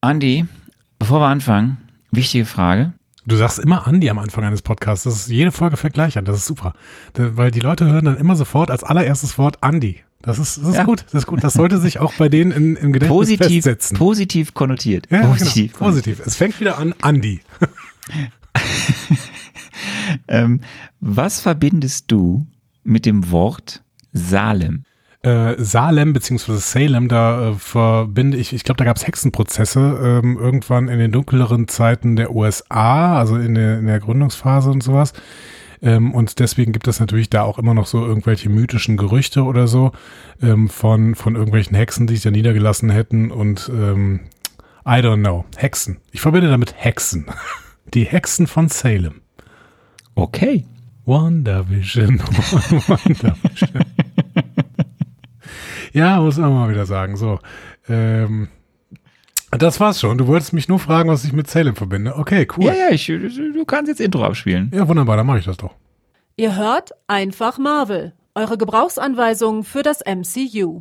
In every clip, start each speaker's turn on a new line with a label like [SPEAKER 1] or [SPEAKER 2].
[SPEAKER 1] Andi, bevor wir anfangen, wichtige Frage.
[SPEAKER 2] Du sagst immer Andi am Anfang eines Podcasts. Das ist jede Folge an. Das ist super. Weil die Leute hören dann immer sofort als allererstes Wort Andi. Das ist, das ist
[SPEAKER 1] Ja.
[SPEAKER 2] gut. Das ist gut. Das sollte sich auch bei denen in, im Gedächtnis
[SPEAKER 1] Positiv,
[SPEAKER 2] festsetzen.
[SPEAKER 1] positiv konnotiert.
[SPEAKER 2] ja,
[SPEAKER 1] positiv.
[SPEAKER 2] Genau. Positiv. Es fängt wieder an, Andi.
[SPEAKER 1] Ähm, was verbindest du mit dem Wort Salem?
[SPEAKER 2] Äh, Salem beziehungsweise Salem, da äh, verbinde ich, ich glaube, da gab es Hexenprozesse ähm, irgendwann in den dunkleren Zeiten der USA, also in der, in der Gründungsphase und sowas. Ähm, und deswegen gibt es natürlich da auch immer noch so irgendwelche mythischen Gerüchte oder so ähm, von, von irgendwelchen Hexen, die sich da niedergelassen hätten und ähm, I don't know. Hexen. Ich verbinde damit Hexen. Die Hexen von Salem.
[SPEAKER 1] Okay.
[SPEAKER 2] WandaVision. WandaVision. Ja, muss man mal wieder sagen. So. Ähm, das war's schon. Du wolltest mich nur fragen, was ich mit Salem verbinde. Okay, cool.
[SPEAKER 1] Ja, ja, ich, du kannst jetzt Intro abspielen.
[SPEAKER 2] Ja, wunderbar, dann mache ich das doch.
[SPEAKER 3] Ihr hört einfach Marvel, eure Gebrauchsanweisung für das MCU.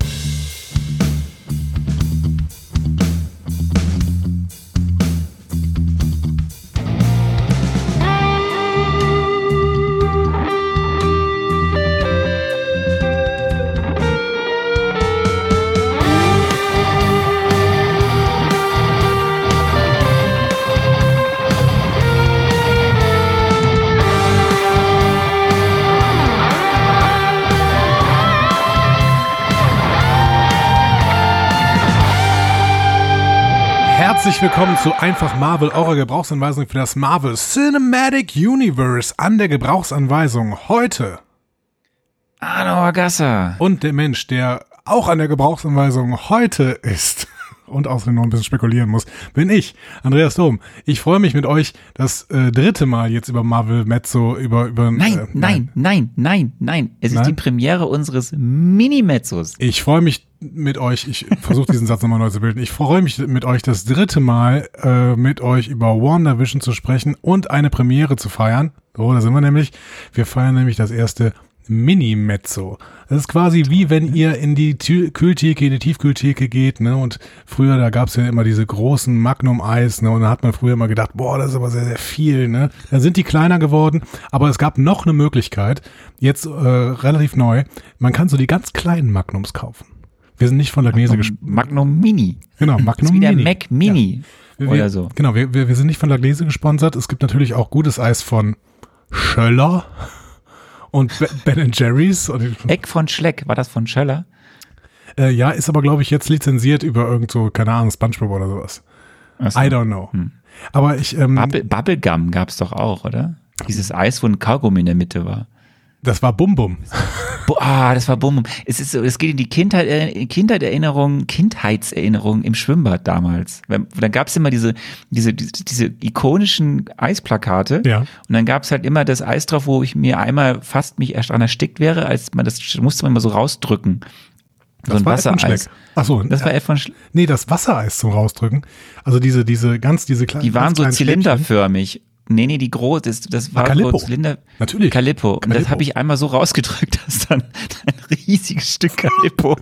[SPEAKER 2] Herzlich willkommen zu Einfach Marvel, eurer Gebrauchsanweisung für das Marvel Cinematic Universe an der Gebrauchsanweisung heute.
[SPEAKER 1] Arno Agassa.
[SPEAKER 2] Und der Mensch, der auch an der Gebrauchsanweisung heute ist und außerdem noch ein bisschen spekulieren muss, bin ich, Andreas Dom. Ich freue mich mit euch das äh, dritte Mal jetzt über Marvel Mezzo, über, über
[SPEAKER 1] Nein,
[SPEAKER 2] äh,
[SPEAKER 1] nein, nein, nein, nein. Es
[SPEAKER 2] Nein?
[SPEAKER 1] ist die Premiere unseres Mini-Mezzos.
[SPEAKER 2] Ich freue mich mit euch, ich versuche diesen Satz nochmal neu zu bilden. Ich freue mich mit euch das dritte Mal äh, mit euch über WandaVision zu sprechen und eine Premiere zu feiern. So, da sind wir nämlich. Wir feiern nämlich das erste Mini-Mezzo. Das ist quasi wie wenn ihr in die Tü Kühltheke, in die Tiefkühltheke geht, ne? Und früher, da gab's ja immer diese großen Magnum-Eis, ne? Und da hat man früher immer gedacht, boah, das ist aber sehr, sehr viel, ne? Dann sind die kleiner geworden, aber es gab noch eine Möglichkeit, jetzt äh, relativ neu, man kann so die ganz kleinen Magnums kaufen. Wir sind nicht von Lagnese gesp
[SPEAKER 1] Magnum Mini.
[SPEAKER 2] Genau,
[SPEAKER 1] Das ist
[SPEAKER 2] Magnum
[SPEAKER 1] wie der
[SPEAKER 2] Mini.
[SPEAKER 1] Mac Mini.
[SPEAKER 2] Wir,
[SPEAKER 1] Oder so.
[SPEAKER 2] Genau, wir, wir, wir sind nicht von Lagnese gesponsert. Es gibt natürlich auch gutes Eis von Schöller und Be- Ben Jerry's.
[SPEAKER 1] Eck von Schleck, war das von Schöller?
[SPEAKER 2] äh, ja, ist aber, glaube ich, jetzt lizenziert über irgend so, keine Ahnung, Spongebob oder sowas.
[SPEAKER 1] Achso.
[SPEAKER 2] I don't know. Aber ich, ähm,
[SPEAKER 1] Bubble, Bubblegum gab es doch auch, oder? Dieses Eis, wo ein Kaugummi in der Mitte war.
[SPEAKER 2] Das war Bum Bum.
[SPEAKER 1] Ah, das war Bum. Es ist so, es geht in die Kindheit, äh, Kindheitserinnerung, Kindheitserinnerung im Schwimmbad damals. Dann gab es immer diese, diese, diese, ikonischen Eisplakate.
[SPEAKER 2] Ja.
[SPEAKER 1] Und dann gab es halt immer das Eis drauf, wo ich mir einmal fast mich erst dran erstickt wäre, als man das musste man immer so rausdrücken. So ein
[SPEAKER 2] war Ed von
[SPEAKER 1] Wassereis.
[SPEAKER 2] Schleck. Ach so,
[SPEAKER 1] Das war
[SPEAKER 2] äh,
[SPEAKER 1] Ed von Schleck.
[SPEAKER 2] Nee, das Wassereis zum Rausdrücken. Also diese, diese ganz, diese kleinen.
[SPEAKER 1] Die waren so
[SPEAKER 2] kleinen Stäbchen.
[SPEAKER 1] Nee, nee, die groß, das, das war
[SPEAKER 2] Calippo.
[SPEAKER 1] Zylinder.
[SPEAKER 2] Natürlich.
[SPEAKER 1] Calippo. Und das habe ich einmal so rausgedrückt, dass dann ein riesiges Stück Calippo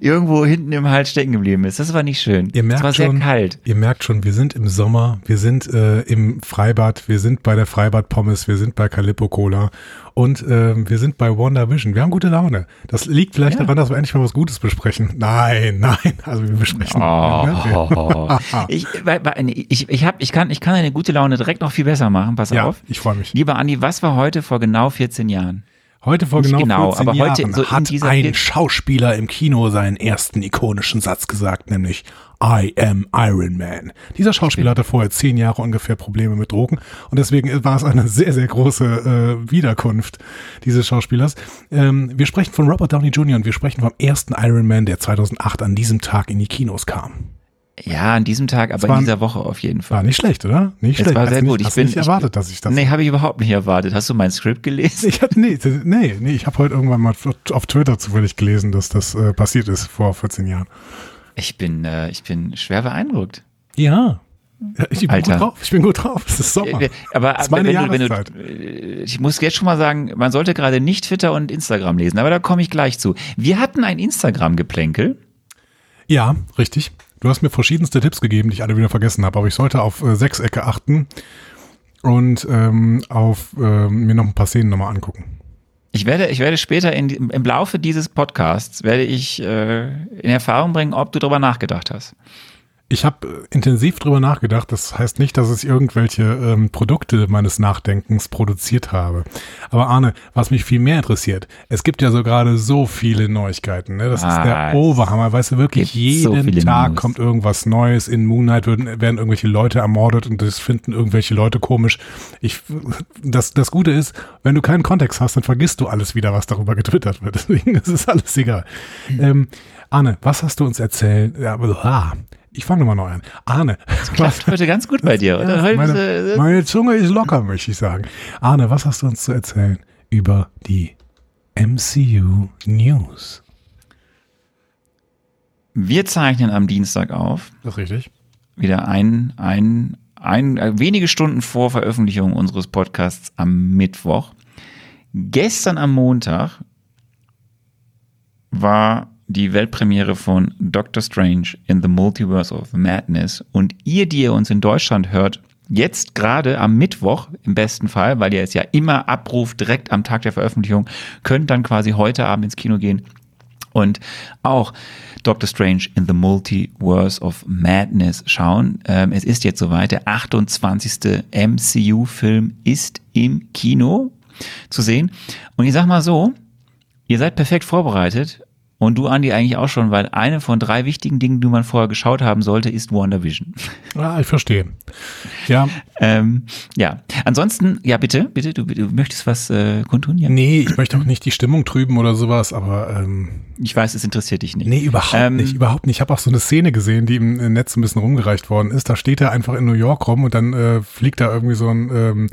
[SPEAKER 1] irgendwo hinten im Hals stecken geblieben ist. Das war nicht schön.
[SPEAKER 2] Ihr merkt
[SPEAKER 1] es war sehr
[SPEAKER 2] schon,
[SPEAKER 1] kalt.
[SPEAKER 2] Ihr merkt schon, wir sind im Sommer, wir sind äh, im Freibad, wir sind bei der Freibad Pommes, wir sind bei Calippo Cola und ähm, wir sind bei WandaVision. Wir haben gute Laune. Das liegt vielleicht
[SPEAKER 1] Ja.
[SPEAKER 2] daran, dass wir endlich mal was Gutes besprechen. Nein, nein, also wir besprechen.
[SPEAKER 1] Oh. ich, weil- weil- ich, ich, hab, ich, kann, ich kann eine gute Laune direkt noch viel besser machen. Pass
[SPEAKER 2] Ja,
[SPEAKER 1] auf.
[SPEAKER 2] ich freue mich.
[SPEAKER 1] Lieber Andi, was war heute vor genau 14 Jahren?
[SPEAKER 2] Heute vor genau,
[SPEAKER 1] genau,
[SPEAKER 2] 14
[SPEAKER 1] aber heute
[SPEAKER 2] Jahren
[SPEAKER 1] so
[SPEAKER 2] hat ein Schauspieler im Kino seinen ersten ikonischen Satz gesagt, nämlich I am Iron Man. Dieser Schauspieler hatte vorher zehn Jahre ungefähr Probleme mit Drogen und deswegen war es eine sehr, sehr große äh, Wiederkunft dieses Schauspielers. Ähm, wir sprechen von Robert Downey Jr. und wir sprechen vom ersten Iron Man, der 2008 an diesem Tag in die Kinos kam.
[SPEAKER 1] Ja, an diesem Tag, aber
[SPEAKER 2] war
[SPEAKER 1] in dieser Woche auf jeden Fall.
[SPEAKER 2] War nicht schlecht, oder? Nicht
[SPEAKER 1] Es
[SPEAKER 2] schlecht.
[SPEAKER 1] war
[SPEAKER 2] Hast
[SPEAKER 1] sehr gut.
[SPEAKER 2] Nicht,
[SPEAKER 1] Ich bin
[SPEAKER 2] nicht
[SPEAKER 1] ich-
[SPEAKER 2] erwartet, dass ich das
[SPEAKER 1] Nee, habe ich überhaupt nicht erwartet. Hast du mein Skript gelesen?
[SPEAKER 2] Ich hatte, nee, nee, nee, ich habe heute irgendwann mal auf Twitter zufällig gelesen, dass das äh, passiert ist vor 14 Jahren.
[SPEAKER 1] Ich bin, äh, ich bin schwer beeindruckt.
[SPEAKER 2] Ja. ja ich bin
[SPEAKER 1] Alter.
[SPEAKER 2] gut drauf. Ich bin gut drauf. Es ist Sommer.
[SPEAKER 1] Äh, Aber
[SPEAKER 2] Das ist meine
[SPEAKER 1] wenn du, wenn du, äh, ich muss jetzt schon mal sagen, man sollte gerade nicht Twitter und Instagram lesen, aber da komme ich gleich zu. Wir hatten ein Instagram-Geplänkel.
[SPEAKER 2] Ja, richtig. Du hast mir verschiedenste Tipps gegeben, die ich alle wieder vergessen habe, aber ich sollte auf äh, Sechsecke achten und ähm, auf äh, mir noch ein paar Szenen nochmal angucken.
[SPEAKER 1] Ich werde, ich werde später in, im Laufe dieses Podcasts werde ich äh, in Erfahrung bringen, ob du darüber nachgedacht hast.
[SPEAKER 2] Ich habe intensiv drüber nachgedacht. Das heißt nicht, dass ich irgendwelche ähm, Produkte meines Nachdenkens produziert habe. Aber Arne, was mich viel mehr interessiert, es gibt ja so gerade so viele Neuigkeiten. Ne? Das ah, ist der Oberhammer. Weißt du, wirklich jeden so Tag News. kommt irgendwas Neues. In Moon Knight werden, werden irgendwelche Leute ermordet und das finden irgendwelche Leute komisch. Ich, das, das Gute ist, wenn du keinen Kontext hast, dann vergisst du alles wieder, was darüber getwittert wird. Deswegen ist es alles egal. Mhm. Ähm, Arne, was hast du uns erzählt? Ja, ah, ich fange nochmal neu an. Arne.
[SPEAKER 1] Das klappt heute ganz gut bei dir, oder?
[SPEAKER 2] Ja, meine, meine Zunge ist locker, möchte ich sagen. Arne, was hast du uns zu erzählen über die MCU News?
[SPEAKER 1] Wir zeichnen am Dienstag auf.
[SPEAKER 2] Das ist richtig.
[SPEAKER 1] Wieder ein, ein, ein, äh, wenige Stunden vor Veröffentlichung unseres Podcasts am Mittwoch. Gestern am Montag war die Weltpremiere von Doctor Strange in the Multiverse of Madness. Und ihr, die ihr uns in Deutschland hört, jetzt gerade am Mittwoch im besten Fall, weil ihr es ja immer abruft direkt am Tag der Veröffentlichung, könnt dann quasi heute Abend ins Kino gehen und auch Doctor Strange in the Multiverse of Madness schauen. Ähm, es ist jetzt soweit, der 28. MCU-Film ist im Kino zu sehen. Und ich sag mal so, ihr seid perfekt vorbereitet und du, Andi, eigentlich auch schon, weil eine von drei wichtigen Dingen, die man vorher geschaut haben sollte, ist WandaVision.
[SPEAKER 2] Ah, ich verstehe. Ja.
[SPEAKER 1] ähm, ja. Ansonsten, ja, bitte, bitte, du, du möchtest was äh, kundtun? Ja?
[SPEAKER 2] Nee, ich möchte auch nicht die Stimmung trüben oder sowas, aber ähm,
[SPEAKER 1] ich weiß, es interessiert dich nicht.
[SPEAKER 2] Nee, überhaupt ähm, nicht, überhaupt nicht. Ich habe auch so eine Szene gesehen, die im Netz ein bisschen rumgereicht worden ist. Da steht er einfach in New York rum und dann äh, fliegt da irgendwie so ein ähm,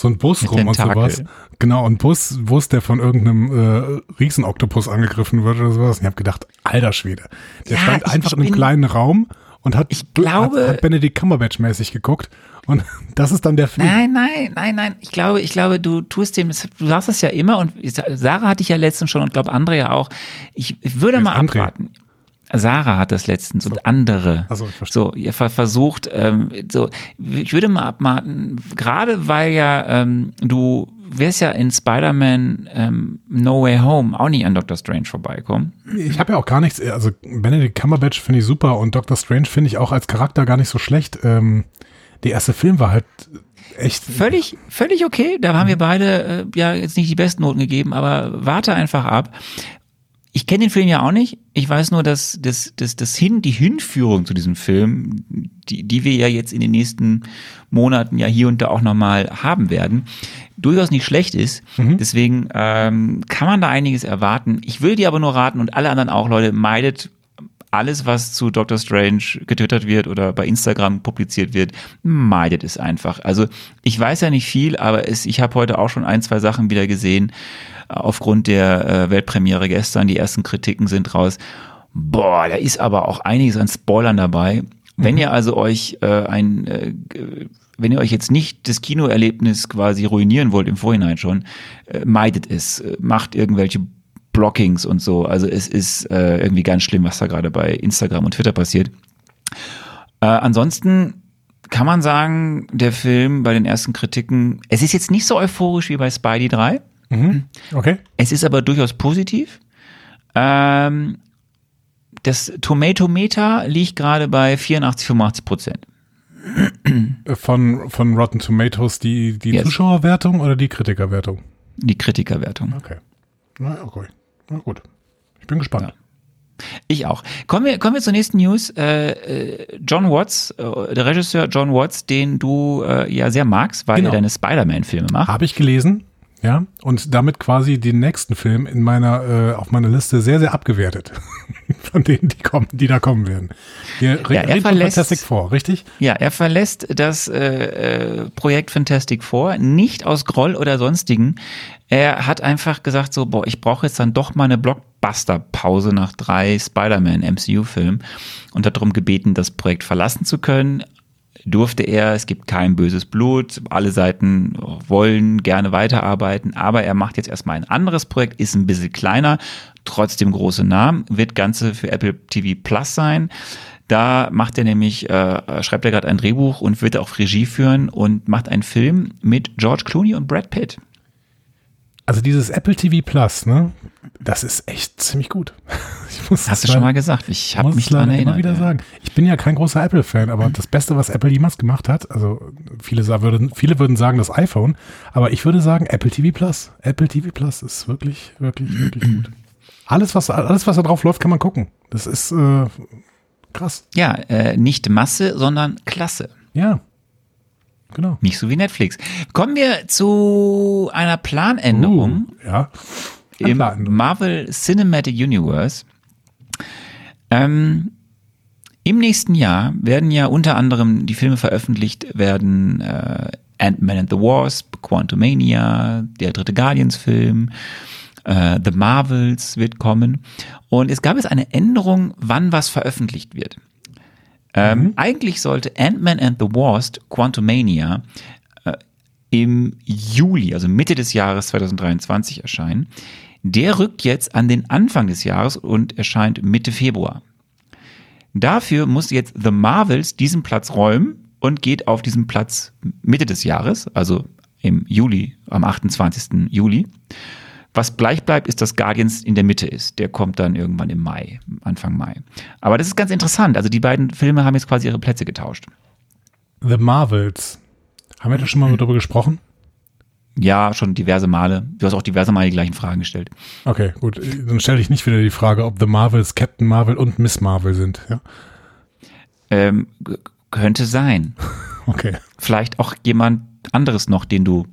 [SPEAKER 2] so ein Bus rum Tentakel. und sowas. Genau, ein Bus, Bus, der von irgendeinem äh, Riesenoktopus angegriffen wird oder sowas. Und ich habe gedacht, alter Schwede. Der ja, stand einfach in einem kleinen Raum und hat,
[SPEAKER 1] ich glaube,
[SPEAKER 2] hat, hat Benedict Cumberbatch mäßig geguckt. Und das ist dann der Film.
[SPEAKER 1] Nein, nein, nein, nein. Ich glaube, ich glaube, du tust dem, du sagst es ja immer und Sarah hatte ich ja letztens schon und glaube andere ja auch. Ich, würde mal André. Sarah hat das letztens so. und andere. Also, ich verstehe. So, ihr versucht, ähm, so, ich würde mal abwarten, gerade weil ja ähm, du wirst ja in Spider-Man ähm, No Way Home auch nicht an Doctor Strange vorbeikommen.
[SPEAKER 2] Ich habe ja auch gar nichts, also Benedict Cumberbatch finde ich super und Doctor Strange finde ich auch als Charakter gar nicht so schlecht. Ähm, der erste Film war halt echt.
[SPEAKER 1] Völlig, völlig okay. Da haben wir beide äh, ja jetzt nicht die besten Noten gegeben, aber warte einfach ab. Ich kenne den Film ja auch nicht. Ich weiß nur, dass das, das, das hin, die Hinführung zu diesem Film, die, die wir ja jetzt in den nächsten Monaten ja hier und da auch nochmal haben werden, durchaus nicht schlecht ist. Mhm. Deswegen ähm, kann man da einiges erwarten. Ich will dir aber nur raten und alle anderen auch, Leute, meidet alles, was zu Doctor Strange getwittert wird oder bei Instagram publiziert wird, meidet es einfach. Also ich weiß ja nicht viel, aber es, ich habe heute auch schon ein, zwei Sachen wieder gesehen aufgrund der äh, Weltpremiere gestern. Die ersten Kritiken sind raus. Boah, da ist aber auch einiges an Spoilern dabei. Wenn mhm. ihr also euch äh, ein, äh, wenn ihr euch jetzt nicht das Kinoerlebnis quasi ruinieren wollt im Vorhinein schon, äh, meidet es, äh, macht irgendwelche Blockings und so. Also es ist äh, irgendwie ganz schlimm, was da gerade bei Instagram und Twitter passiert. Äh, ansonsten kann man sagen, der Film bei den ersten Kritiken, es ist jetzt nicht so euphorisch wie bei Spidey 3.
[SPEAKER 2] Mhm. Okay.
[SPEAKER 1] Es ist aber durchaus positiv. Ähm, das Tomatometer liegt gerade bei 84, 85 Prozent.
[SPEAKER 2] Von, von Rotten Tomatoes die, die yes. Zuschauerwertung oder die Kritikerwertung?
[SPEAKER 1] Die Kritikerwertung.
[SPEAKER 2] Okay. Na, okay. Na gut. Ich bin gespannt. Ja.
[SPEAKER 1] Ich auch. Kommen wir, kommen wir zur nächsten News. Äh, äh John Watts, äh, der Regisseur John Watts, den du äh, ja sehr magst, weil genau. er deine Spider-Man-Filme macht.
[SPEAKER 2] Habe ich gelesen. Ja, und damit quasi den nächsten Film in meiner, äh, auf meiner Liste sehr, sehr abgewertet. Von denen, die kommen, die da kommen werden.
[SPEAKER 1] Wir ja, er verlässt,
[SPEAKER 2] Fantastic Four, richtig?
[SPEAKER 1] Ja, er verlässt das äh, äh, Projekt Fantastic Four nicht aus Groll oder sonstigen. Er hat einfach gesagt so, boah, ich brauche jetzt dann doch mal eine Blockbuster-Pause nach drei Spider-Man MCU-Filmen und hat darum gebeten, das Projekt verlassen zu können durfte er, es gibt kein böses Blut, alle Seiten wollen gerne weiterarbeiten, aber er macht jetzt erstmal ein anderes Projekt, ist ein bisschen kleiner, trotzdem große Namen, wird Ganze für Apple TV Plus sein. Da macht er nämlich, äh, schreibt er gerade ein Drehbuch und wird auch Regie führen und macht einen Film mit George Clooney und Brad Pitt.
[SPEAKER 2] Also dieses Apple TV Plus, ne? Das ist echt ziemlich gut.
[SPEAKER 1] Hast du schon mal gesagt? Ich habe mich daran erinnert.
[SPEAKER 2] immer wieder
[SPEAKER 1] ja.
[SPEAKER 2] sagen. Ich bin ja kein großer Apple-Fan, aber das Beste, was Apple jemals gemacht hat, also viele, würden, viele würden sagen das iPhone, aber ich würde sagen Apple TV Plus. Apple TV Plus ist wirklich, wirklich, wirklich gut. Alles, was, alles, was da drauf läuft, kann man gucken. Das ist äh, krass.
[SPEAKER 1] Ja, äh, nicht Masse, sondern Klasse.
[SPEAKER 2] Ja. Genau.
[SPEAKER 1] Nicht so wie Netflix. Kommen wir zu einer Planänderung.
[SPEAKER 2] Uh, ja.
[SPEAKER 1] im
[SPEAKER 2] Planänderung.
[SPEAKER 1] Marvel Cinematic Universe. Ähm, Im nächsten Jahr werden ja unter anderem die Filme veröffentlicht werden äh, Ant-Man and the Wasp, Quantumania, der dritte Guardians-Film, äh, The Marvels wird kommen. Und es gab jetzt eine Änderung, wann was veröffentlicht wird. Ähm, Eigentlich sollte Ant-Man and the Wasp, Quantumania, äh, im Juli, also Mitte des Jahres 2023 erscheinen. Der rückt jetzt an den Anfang des Jahres und erscheint Mitte Februar. Dafür muss jetzt The Marvels diesen Platz räumen und geht auf diesen Platz Mitte des Jahres, also im Juli, am 28. Juli. Was gleich bleibt, ist, dass Guardians in der Mitte ist. Der kommt dann irgendwann im Mai, Anfang Mai. Aber das ist ganz interessant. Also die beiden Filme haben jetzt quasi ihre Plätze getauscht.
[SPEAKER 2] The Marvels. Haben wir da schon mal darüber gesprochen?
[SPEAKER 1] Ja, schon diverse Male. Du hast auch diverse Male die gleichen Fragen gestellt.
[SPEAKER 2] Okay, gut. Dann stelle ich nicht wieder die Frage, ob The Marvels Captain Marvel und Miss Marvel sind. Ja?
[SPEAKER 1] Ähm, könnte sein.
[SPEAKER 2] Okay.
[SPEAKER 1] Vielleicht auch jemand anderes noch, den du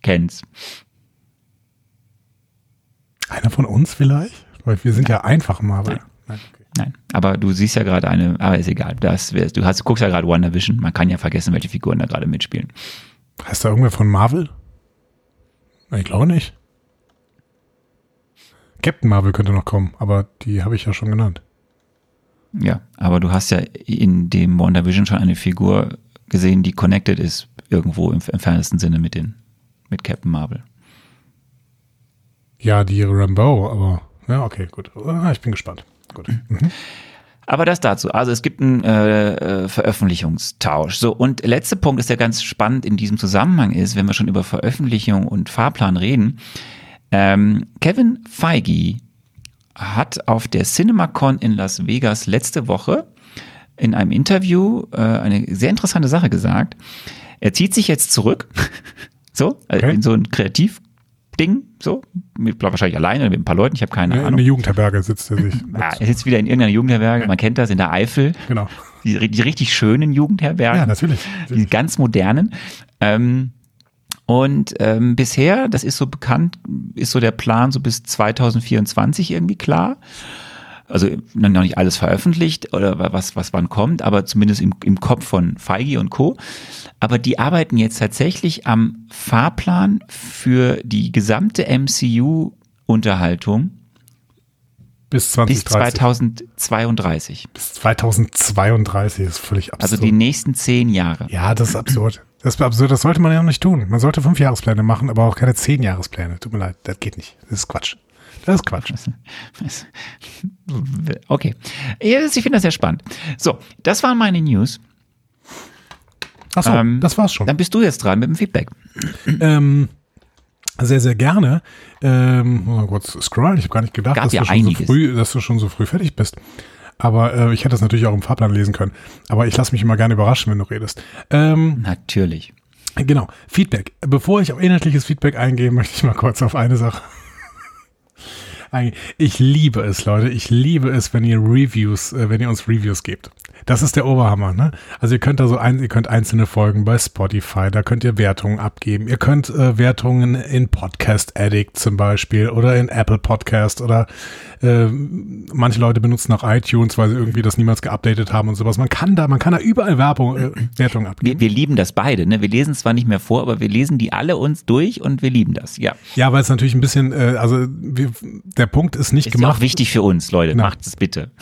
[SPEAKER 1] kennst.
[SPEAKER 2] Einer von uns vielleicht? Weil wir sind ja einfach Marvel. Nein. okay.
[SPEAKER 1] Nein, aber du siehst ja gerade eine, aber ist egal. Das, du hast, guckst ja gerade WandaVision. Man kann ja vergessen, welche Figuren da gerade mitspielen.
[SPEAKER 2] Heißt da irgendwer von Marvel? Ich glaube nicht. Captain Marvel könnte noch kommen, aber die habe ich ja schon genannt.
[SPEAKER 1] Ja, aber du hast ja in dem WandaVision schon eine Figur gesehen, die connected ist irgendwo im entferntesten Sinne mit den, mit Captain Marvel.
[SPEAKER 2] Ja, die Rambo, aber ja, okay, gut. Ah, Ich bin gespannt. Gut. Mhm.
[SPEAKER 1] Aber das dazu. Also es gibt einen äh, äh, Veröffentlichungstausch. So, und letzter Punkt ist, der ganz spannend in diesem Zusammenhang ist, wenn wir schon über Veröffentlichung und Fahrplan reden. Ähm, Kevin Feige hat auf der CinemaCon in Las Vegas letzte Woche in einem Interview äh, eine sehr interessante Sache gesagt. Er zieht sich jetzt zurück, so, äh,
[SPEAKER 2] Okay.
[SPEAKER 1] in so ein Kreativding, so, mit, wahrscheinlich alleine oder mit ein paar Leuten, ich habe keine
[SPEAKER 2] In
[SPEAKER 1] Ahnung.
[SPEAKER 2] der Jugendherberge sitzt er sich.
[SPEAKER 1] Ja, er sitzt wieder in irgendeiner Jugendherberge, man kennt das, in der Eifel,
[SPEAKER 2] Genau.
[SPEAKER 1] die, die richtig schönen Jugendherbergen,
[SPEAKER 2] Ja, natürlich.
[SPEAKER 1] die ganz modernen. Ähm, und ähm, bisher, das ist so bekannt, ist so der Plan so bis 2024 irgendwie klar. Also noch nicht alles veröffentlicht oder was, was wann kommt, aber zumindest im, im Kopf von Feige und Co. Aber die arbeiten jetzt tatsächlich am Fahrplan für die gesamte MCU-Unterhaltung
[SPEAKER 2] Bis
[SPEAKER 1] bis
[SPEAKER 2] 2030.
[SPEAKER 1] 2032.
[SPEAKER 2] Bis 2032 ist völlig absurd.
[SPEAKER 1] Also die nächsten zehn Jahre.
[SPEAKER 2] ja, das ist absurd. Das ist absurd, das sollte man ja auch nicht tun. Man sollte fünf Jahrespläne machen, aber auch keine zehn Jahrespläne. Tut mir leid, das geht nicht. Das ist Quatsch. Das ist Quatsch.
[SPEAKER 1] Okay. Ich finde das sehr spannend. So, das waren meine News.
[SPEAKER 2] Achso,
[SPEAKER 1] Ähm,
[SPEAKER 2] das war's schon.
[SPEAKER 1] Dann bist du jetzt dran mit dem Feedback.
[SPEAKER 2] Ähm, sehr, sehr gerne. Ähm, mal kurz scrollen. Ich habe gar nicht gedacht, dass,
[SPEAKER 1] ja
[SPEAKER 2] du schon so früh, dass du schon so früh fertig bist. Aber äh, ich hätte das natürlich auch im Fahrplan lesen können. Aber ich lasse mich immer gerne überraschen, wenn du redest. Ähm,
[SPEAKER 1] Natürlich.
[SPEAKER 2] Genau, Feedback. Bevor ich auf inhaltliches Feedback eingehe, möchte ich mal kurz auf eine Sache. Ich liebe es, Leute. Ich liebe es, wenn ihr Reviews, äh, wenn ihr uns Reviews gebt. Das ist der Oberhammer, ne? Also ihr könnt da so ein, ihr könnt einzelne Folgen bei Spotify, da könnt ihr Wertungen abgeben. Ihr könnt äh, Wertungen in Podcast Addict zum Beispiel oder in Apple Podcast oder äh, manche Leute benutzen auch iTunes, weil sie irgendwie das niemals geupdatet haben und sowas. Man kann da, man kann da überall Werbung, äh, Wertungen abgeben.
[SPEAKER 1] Wir, wir lieben das beide. Ne? Wir lesen es zwar nicht mehr vor, aber wir lesen die alle uns durch und wir lieben das. Ja.
[SPEAKER 2] Ja, weil es natürlich ein bisschen, äh, also wir, der Punkt ist nicht
[SPEAKER 1] Ist ja auch
[SPEAKER 2] gemacht.
[SPEAKER 1] wichtig für uns, Leute.
[SPEAKER 2] Genau.
[SPEAKER 1] Macht es bitte.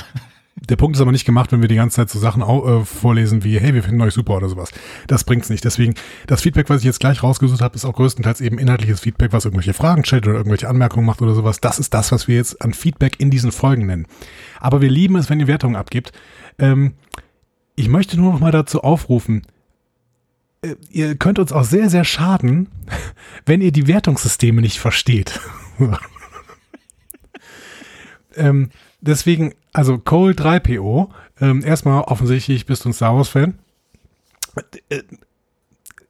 [SPEAKER 2] Der Punkt ist aber nicht gemacht, wenn wir die ganze Zeit so Sachen äh, vorlesen wie, hey, wir finden euch super oder sowas. Das bringt's nicht. Deswegen, das Feedback, was ich jetzt gleich rausgesucht habe, ist auch größtenteils eben inhaltliches Feedback, was irgendwelche Fragen stellt oder irgendwelche Anmerkungen macht oder sowas. Das ist das, was wir jetzt an Feedback in diesen Folgen nennen. Aber wir lieben es, wenn ihr Wertungen abgibt. Ähm, ich möchte nur noch mal dazu aufrufen, äh, ihr könnt uns auch sehr, sehr schaden, wenn ihr die Wertungssysteme nicht versteht. ähm, deswegen, also Cole 3PO, ähm, erstmal offensichtlich bist du ein Star Wars-Fan. Äh,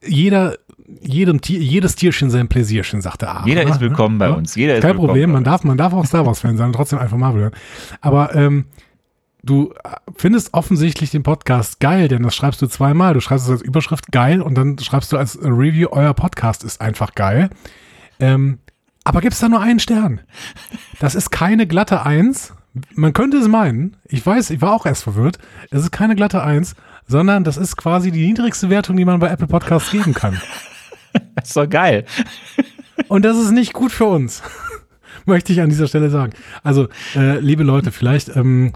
[SPEAKER 2] jeder, jedem Tier, jedes Tierchen sein Pläsierchen, sagt der A.
[SPEAKER 1] Jeder
[SPEAKER 2] oder?
[SPEAKER 1] ist willkommen bei
[SPEAKER 2] Ja?
[SPEAKER 1] uns. Jeder
[SPEAKER 2] Kein Problem,
[SPEAKER 1] bei
[SPEAKER 2] man darf, man darf auch Star Wars-Fan sein und trotzdem einfach Marvel hören. Aber ähm, du findest offensichtlich den Podcast geil, denn das schreibst du zweimal. Du schreibst es als Überschrift geil und dann schreibst du als Review, euer Podcast ist einfach geil. Ähm, aber gibt's da nur einen Stern? Das ist keine glatte Eins. Man könnte es meinen. Ich weiß, ich war auch erst verwirrt. Es ist keine glatte Eins, sondern das ist quasi die niedrigste Wertung, die man bei Apple Podcasts geben kann.
[SPEAKER 1] Das ist doch geil.
[SPEAKER 2] Und das ist nicht gut für uns. Möchte ich an dieser Stelle sagen. Also, äh, liebe Leute, vielleicht ähm,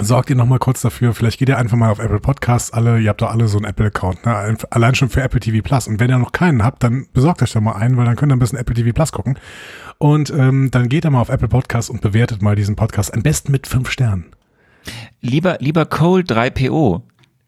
[SPEAKER 2] sorgt ihr noch mal kurz dafür. Vielleicht geht ihr einfach mal auf Apple Podcasts. Alle, ihr habt doch alle so einen Apple-Account, ne? Ein- Allein schon für Apple TV Plus. Und wenn ihr noch keinen habt, dann besorgt euch da mal einen, weil dann könnt ihr ein bisschen Apple TV Plus gucken. Und ähm, dann geht ihr mal auf Apple Podcasts und bewertet mal diesen Podcast. Am besten mit fünf Sternen.
[SPEAKER 1] Lieber, lieber Cole 3PO.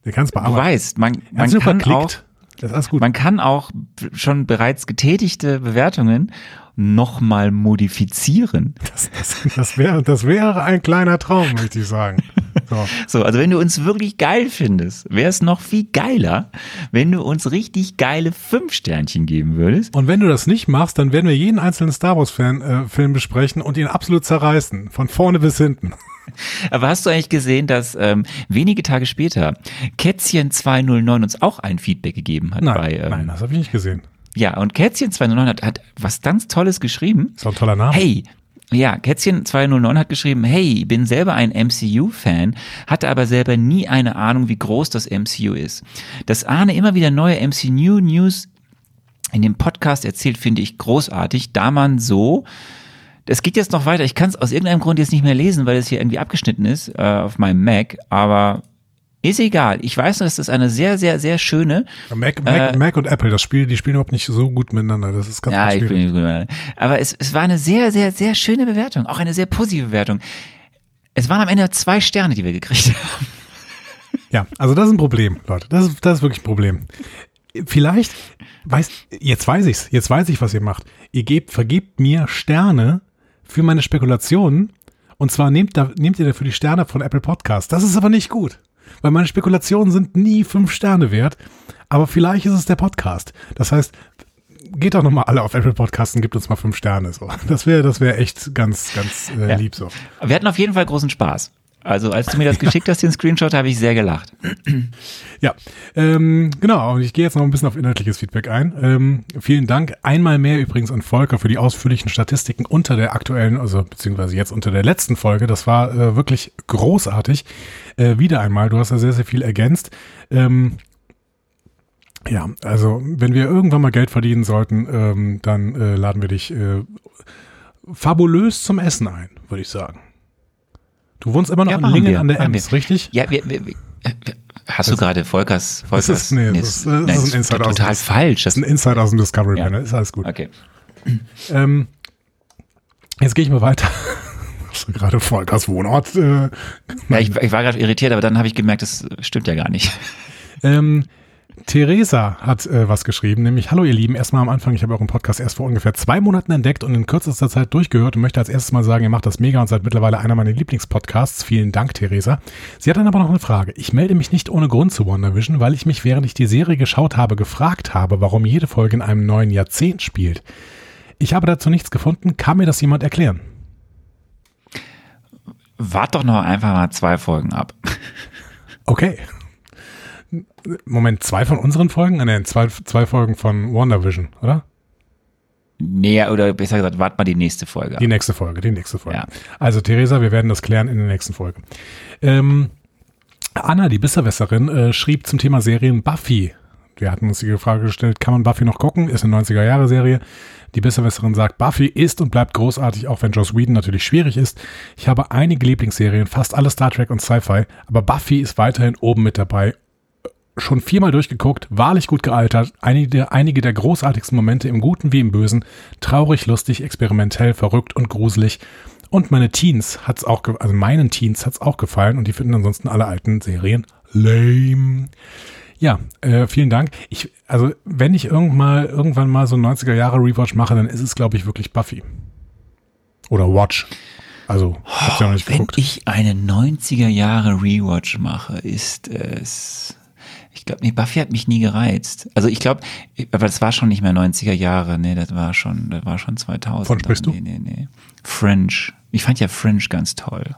[SPEAKER 2] Ihr kannst
[SPEAKER 1] Du
[SPEAKER 2] bearbeiten.
[SPEAKER 1] weißt, man, man kann auch,
[SPEAKER 2] verklickt. Das ist gut.
[SPEAKER 1] man kann auch schon bereits getätigte Bewertungen nochmal modifizieren.
[SPEAKER 2] Das, das, das wäre das wäre ein kleiner Traum, möchte ich sagen. So.
[SPEAKER 1] So, also wenn du uns wirklich geil findest, wäre es noch viel geiler, wenn du uns richtig geile fünf Sternchen geben würdest.
[SPEAKER 2] Und wenn du das nicht machst, dann werden wir jeden einzelnen Star Wars-Fan äh, Film besprechen und ihn absolut zerreißen. Von vorne bis hinten.
[SPEAKER 1] Aber hast du eigentlich gesehen, dass ähm, wenige Tage später Kätzchen 209 uns auch ein Feedback gegeben hat?
[SPEAKER 2] Nein,
[SPEAKER 1] bei, ähm,
[SPEAKER 2] nein, das habe ich nicht gesehen.
[SPEAKER 1] Ja, und Kätzchen 209 hat, hat was ganz Tolles geschrieben.
[SPEAKER 2] Ist auch ein toller Name.
[SPEAKER 1] Hey, ja, Kätzchen 209 hat geschrieben, hey, bin selber ein MCU-Fan, hatte aber selber nie eine Ahnung, wie groß das MCU ist. Dass Arne immer wieder neue MCU-News in dem Podcast erzählt, finde ich großartig, da man so, es geht jetzt noch weiter, ich kann es aus irgendeinem Grund jetzt nicht mehr lesen, weil es hier irgendwie abgeschnitten ist äh, auf meinem Mac, aber ist egal. Ich weiß nur, dass das eine sehr, sehr, sehr schöne
[SPEAKER 2] Mac, Mac, Mac und Apple, das Spiel, die spielen überhaupt nicht so gut miteinander. Das ist ganz,
[SPEAKER 1] Ja,
[SPEAKER 2] ganz
[SPEAKER 1] ich
[SPEAKER 2] schwierig.
[SPEAKER 1] bin nicht gut. Aber es, es war eine sehr, sehr, sehr schöne Bewertung. Auch eine sehr positive Bewertung. Es waren am Ende zwei Sterne, die wir gekriegt haben.
[SPEAKER 2] Ja, also das ist ein Problem, Leute. Das ist, das ist wirklich ein Problem. Vielleicht, weiß, jetzt weiß ich's, jetzt weiß ich, was ihr macht. Ihr gebt, vergebt mir Sterne für meine Spekulationen und zwar nehmt, da, nehmt ihr dafür die Sterne von Apple Podcast. Das ist aber nicht gut, weil meine Spekulationen sind nie fünf Sterne wert, aber vielleicht ist es der Podcast. Das heißt, geht doch nochmal alle auf Apple Podcasts und gebt uns mal fünf Sterne. So. Das wäre das wäre echt ganz, ganz äh,
[SPEAKER 1] Ja.
[SPEAKER 2] lieb so.
[SPEAKER 1] Wir hatten auf jeden Fall großen Spaß. Also als du mir das geschickt hast, den Screenshot, habe ich sehr gelacht.
[SPEAKER 2] Ja, ähm, genau. Und ich gehe jetzt noch ein bisschen auf inhaltliches Feedback ein. Ähm, vielen Dank einmal mehr übrigens an Volker für die ausführlichen Statistiken unter der aktuellen, also beziehungsweise jetzt unter der letzten Folge. Das war äh, wirklich großartig. Äh, wieder einmal, du hast da sehr, sehr viel ergänzt. Ähm, ja, also wenn wir irgendwann mal Geld verdienen sollten, ähm, dann äh, laden wir dich äh, fabulös zum Essen ein, würde ich sagen. Du wohnst immer noch
[SPEAKER 1] Ja,
[SPEAKER 2] in Lingen
[SPEAKER 1] wir,
[SPEAKER 2] an der Ems, richtig?
[SPEAKER 1] Ja, wir, wir, wir, äh, hast du gerade Volkers, Volkers,
[SPEAKER 2] ist- nee, das ist- das ist
[SPEAKER 1] nein,
[SPEAKER 2] ein Insider aus
[SPEAKER 1] total falsch. Das,
[SPEAKER 2] Das ist ein Insight aus dem Discovery
[SPEAKER 1] Ja.
[SPEAKER 2] Panel, ist alles gut.
[SPEAKER 1] okay.
[SPEAKER 2] Ähm, jetzt gehe ich mal weiter. Hast du gerade Volkers Wohnort? Äh,
[SPEAKER 1] Ja, ich, ich war gerade irritiert, aber dann habe ich gemerkt, das stimmt ja gar nicht.
[SPEAKER 2] ähm, Theresa hat äh, was geschrieben, nämlich Hallo ihr Lieben, erstmal am Anfang, ich habe euren Podcast erst vor ungefähr zwei Monaten entdeckt und in kürzester Zeit durchgehört und möchte als erstes mal sagen, ihr macht das mega und seid mittlerweile einer meiner Lieblingspodcasts. Vielen Dank, Theresa. Sie hat dann aber noch eine Frage. Ich melde mich nicht ohne Grund zu WandaVision, weil ich mich, während ich die Serie geschaut habe, gefragt habe, warum jede Folge in einem neuen Jahrzehnt spielt. Ich habe dazu nichts gefunden. Kann mir das jemand erklären?
[SPEAKER 1] Wart doch noch einfach mal zwei Folgen ab.
[SPEAKER 2] Okay. Moment, zwei von unseren Folgen? Ah, Nee, zwei, zwei Folgen von WandaVision, oder?
[SPEAKER 1] Nee, oder besser gesagt, wart mal die nächste Folge.
[SPEAKER 2] Die nächste Folge, die nächste Folge.
[SPEAKER 1] Ja.
[SPEAKER 2] Also, Theresa, wir werden das klären in der nächsten Folge. Ähm, Anna, die Besserwisserin, äh, schrieb zum Thema Serien Buffy. Wir hatten uns die Frage gestellt, kann man Buffy noch gucken? Ist eine 90er-Jahre-Serie. Die Besserwisserin sagt, Buffy ist und bleibt großartig, auch wenn Joss Whedon natürlich schwierig ist. Ich habe einige Lieblingsserien, fast alle Star Trek und Sci-Fi, aber Buffy ist weiterhin oben mit dabei. Schon viermal durchgeguckt, wahrlich gut gealtert, einige, einige der großartigsten Momente im Guten wie im Bösen, traurig, lustig, experimentell, verrückt und gruselig. Und meine Teens hat's auch, also meinen Teens hat's auch gefallen und die finden ansonsten alle alten Serien lame. Ja, äh, vielen Dank. Ich, also wenn ich irgendwann mal, irgendwann mal so ein 90er Jahre Rewatch mache, dann ist es, glaube ich, wirklich Buffy. Oder Watch. Also, hab's ja noch nicht
[SPEAKER 1] Wenn
[SPEAKER 2] geguckt.
[SPEAKER 1] ich eine 90er Jahre Rewatch mache, ist es. Ich glaube, nee, Buffy hat mich nie gereizt. Also ich glaube, aber das war schon nicht mehr 90er Jahre, nee, das war schon, das war schon 2000.
[SPEAKER 2] Wovon sprichst du?
[SPEAKER 1] Nee, nee, nee. Fringe. Ich fand ja Fringe ganz toll.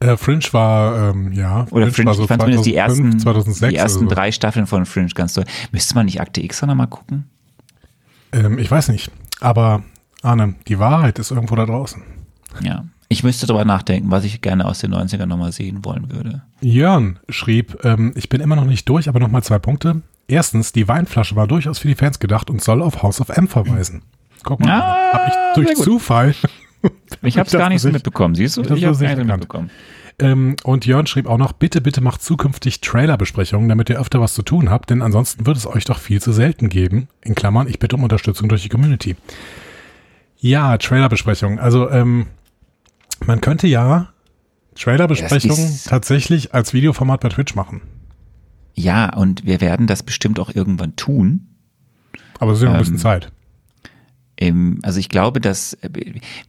[SPEAKER 2] Äh, Fringe war, ähm, ja.
[SPEAKER 1] Oder Fringe,
[SPEAKER 2] war so
[SPEAKER 1] ich fand zumindest die
[SPEAKER 2] 2005,
[SPEAKER 1] ersten,
[SPEAKER 2] 2006
[SPEAKER 1] die ersten
[SPEAKER 2] so.
[SPEAKER 1] drei Staffeln von Fringe ganz toll. Müsste man nicht Akte X noch mal gucken?
[SPEAKER 2] Ähm, ich weiß nicht. Aber, Arne, die Wahrheit ist irgendwo da draußen.
[SPEAKER 1] Ja. Ich müsste drüber nachdenken, was ich gerne aus den 90ern nochmal sehen wollen würde.
[SPEAKER 2] Jörn schrieb, ähm, ich bin immer noch nicht durch, aber nochmal zwei Punkte. Erstens, die Weinflasche war durchaus für die Fans gedacht und soll auf House of M verweisen. Guck mal,
[SPEAKER 1] Ah,
[SPEAKER 2] hab ich durch. Zufall.
[SPEAKER 1] Ich habe es gar nicht so mitbekommen, siehst du?
[SPEAKER 2] ich
[SPEAKER 1] Ich habe es
[SPEAKER 2] nicht
[SPEAKER 1] gar nicht so mitbekommen.
[SPEAKER 2] Ähm, und Jörn schrieb auch noch, bitte, bitte macht zukünftig Trailerbesprechungen, damit ihr öfter was zu tun habt, denn ansonsten wird es euch doch viel zu selten geben. In Klammern, ich bitte um Unterstützung durch die Community. Ja, Trailerbesprechungen. Also, ähm, man könnte ja Trailerbesprechungen tatsächlich als Videoformat bei Twitch machen.
[SPEAKER 1] Ja, und wir werden das bestimmt auch irgendwann tun.
[SPEAKER 2] Aber es ist ja noch ein bisschen
[SPEAKER 1] Ähm,
[SPEAKER 2] Zeit.
[SPEAKER 1] Also ich glaube, dass äh,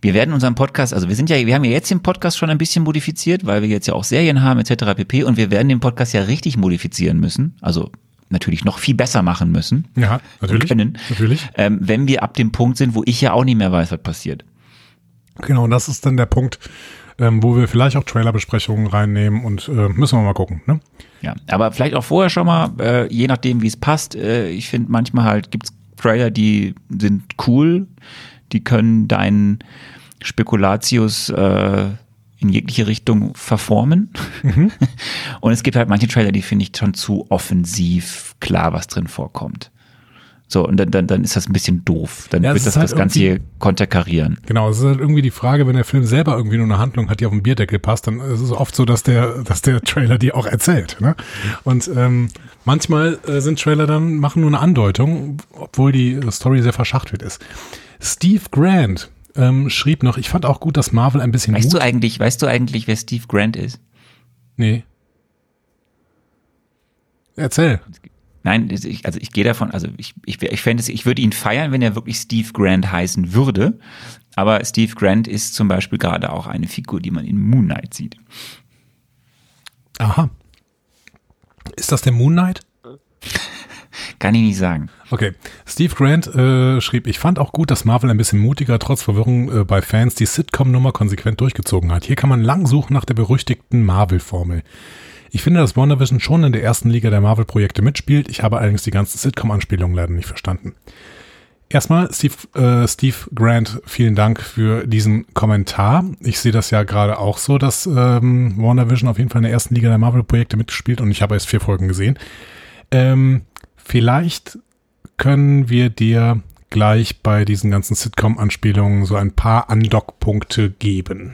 [SPEAKER 1] wir werden unseren Podcast, also wir sind ja, wir haben ja jetzt den Podcast schon ein bisschen modifiziert, weil wir jetzt ja auch Serien haben etc. pp. Und wir werden den Podcast ja richtig modifizieren müssen. Also natürlich noch viel besser machen müssen.
[SPEAKER 2] Ja, natürlich.
[SPEAKER 1] können.
[SPEAKER 2] Natürlich.
[SPEAKER 1] Ähm, wenn wir ab dem Punkt sind, wo ich ja auch nicht mehr weiß, was passiert.
[SPEAKER 2] Genau, und das ist dann der Punkt, ähm, wo wir vielleicht auch Trailerbesprechungen reinnehmen und äh, müssen wir mal gucken. Ne?
[SPEAKER 1] Ja, aber vielleicht auch vorher schon mal, äh, je nachdem, wie es passt. Äh, ich finde manchmal halt gibt's Trailer, die sind cool, die können deinen Spekulatius äh, in jegliche Richtung verformen. Und es gibt halt manche Trailer, die finde ich schon zu offensiv klar, was drin vorkommt. So, und dann, dann, dann ist das ein bisschen doof. Dann
[SPEAKER 2] Ja,
[SPEAKER 1] wird das
[SPEAKER 2] halt
[SPEAKER 1] das Ganze hier konterkarieren.
[SPEAKER 2] Genau, es ist halt irgendwie die Frage, wenn der Film selber irgendwie nur eine Handlung hat, die auf den Bierdeckel passt, dann ist es oft so, dass der, dass der Trailer die auch erzählt. Ne? Und ähm, manchmal äh, sind Trailer dann, machen nur eine Andeutung, obwohl die Story sehr verschachtelt ist. Steve Grant ähm, schrieb noch, ich fand auch gut, dass Marvel ein bisschen
[SPEAKER 1] Weißt
[SPEAKER 2] Mut-
[SPEAKER 1] du eigentlich, weißt du eigentlich, wer Steve Grant ist?
[SPEAKER 2] Nee. Erzähl.
[SPEAKER 1] Nein, ich, also ich gehe davon, also ich, ich, ich fände es, ich würde ihn feiern, wenn er wirklich Steve Grant heißen würde. Aber Steve Grant ist zum Beispiel gerade auch eine Figur, die man in Moon Knight sieht.
[SPEAKER 2] Aha. Ist das der Moon Knight?
[SPEAKER 1] Kann ich nicht sagen.
[SPEAKER 2] Okay. Steve Grant äh, schrieb, ich fand auch gut, dass Marvel ein bisschen mutiger, trotz Verwirrung äh, bei Fans, die Sitcom-Nummer konsequent durchgezogen hat. Hier kann man lang suchen nach der berüchtigten Marvel-Formel. Ich finde, dass WandaVision schon in der ersten Liga der Marvel-Projekte mitspielt. Ich habe allerdings die ganzen Sitcom-Anspielungen leider nicht verstanden. Erstmal, Steve, äh, Steve Grant, vielen Dank für diesen Kommentar. Ich sehe das ja gerade auch so, dass ähm, WandaVision auf jeden Fall in der ersten Liga der Marvel-Projekte mitgespielt und ich habe erst vier Folgen gesehen. Ähm, vielleicht können wir dir gleich bei diesen ganzen Sitcom-Anspielungen so ein paar Andock-Punkte geben.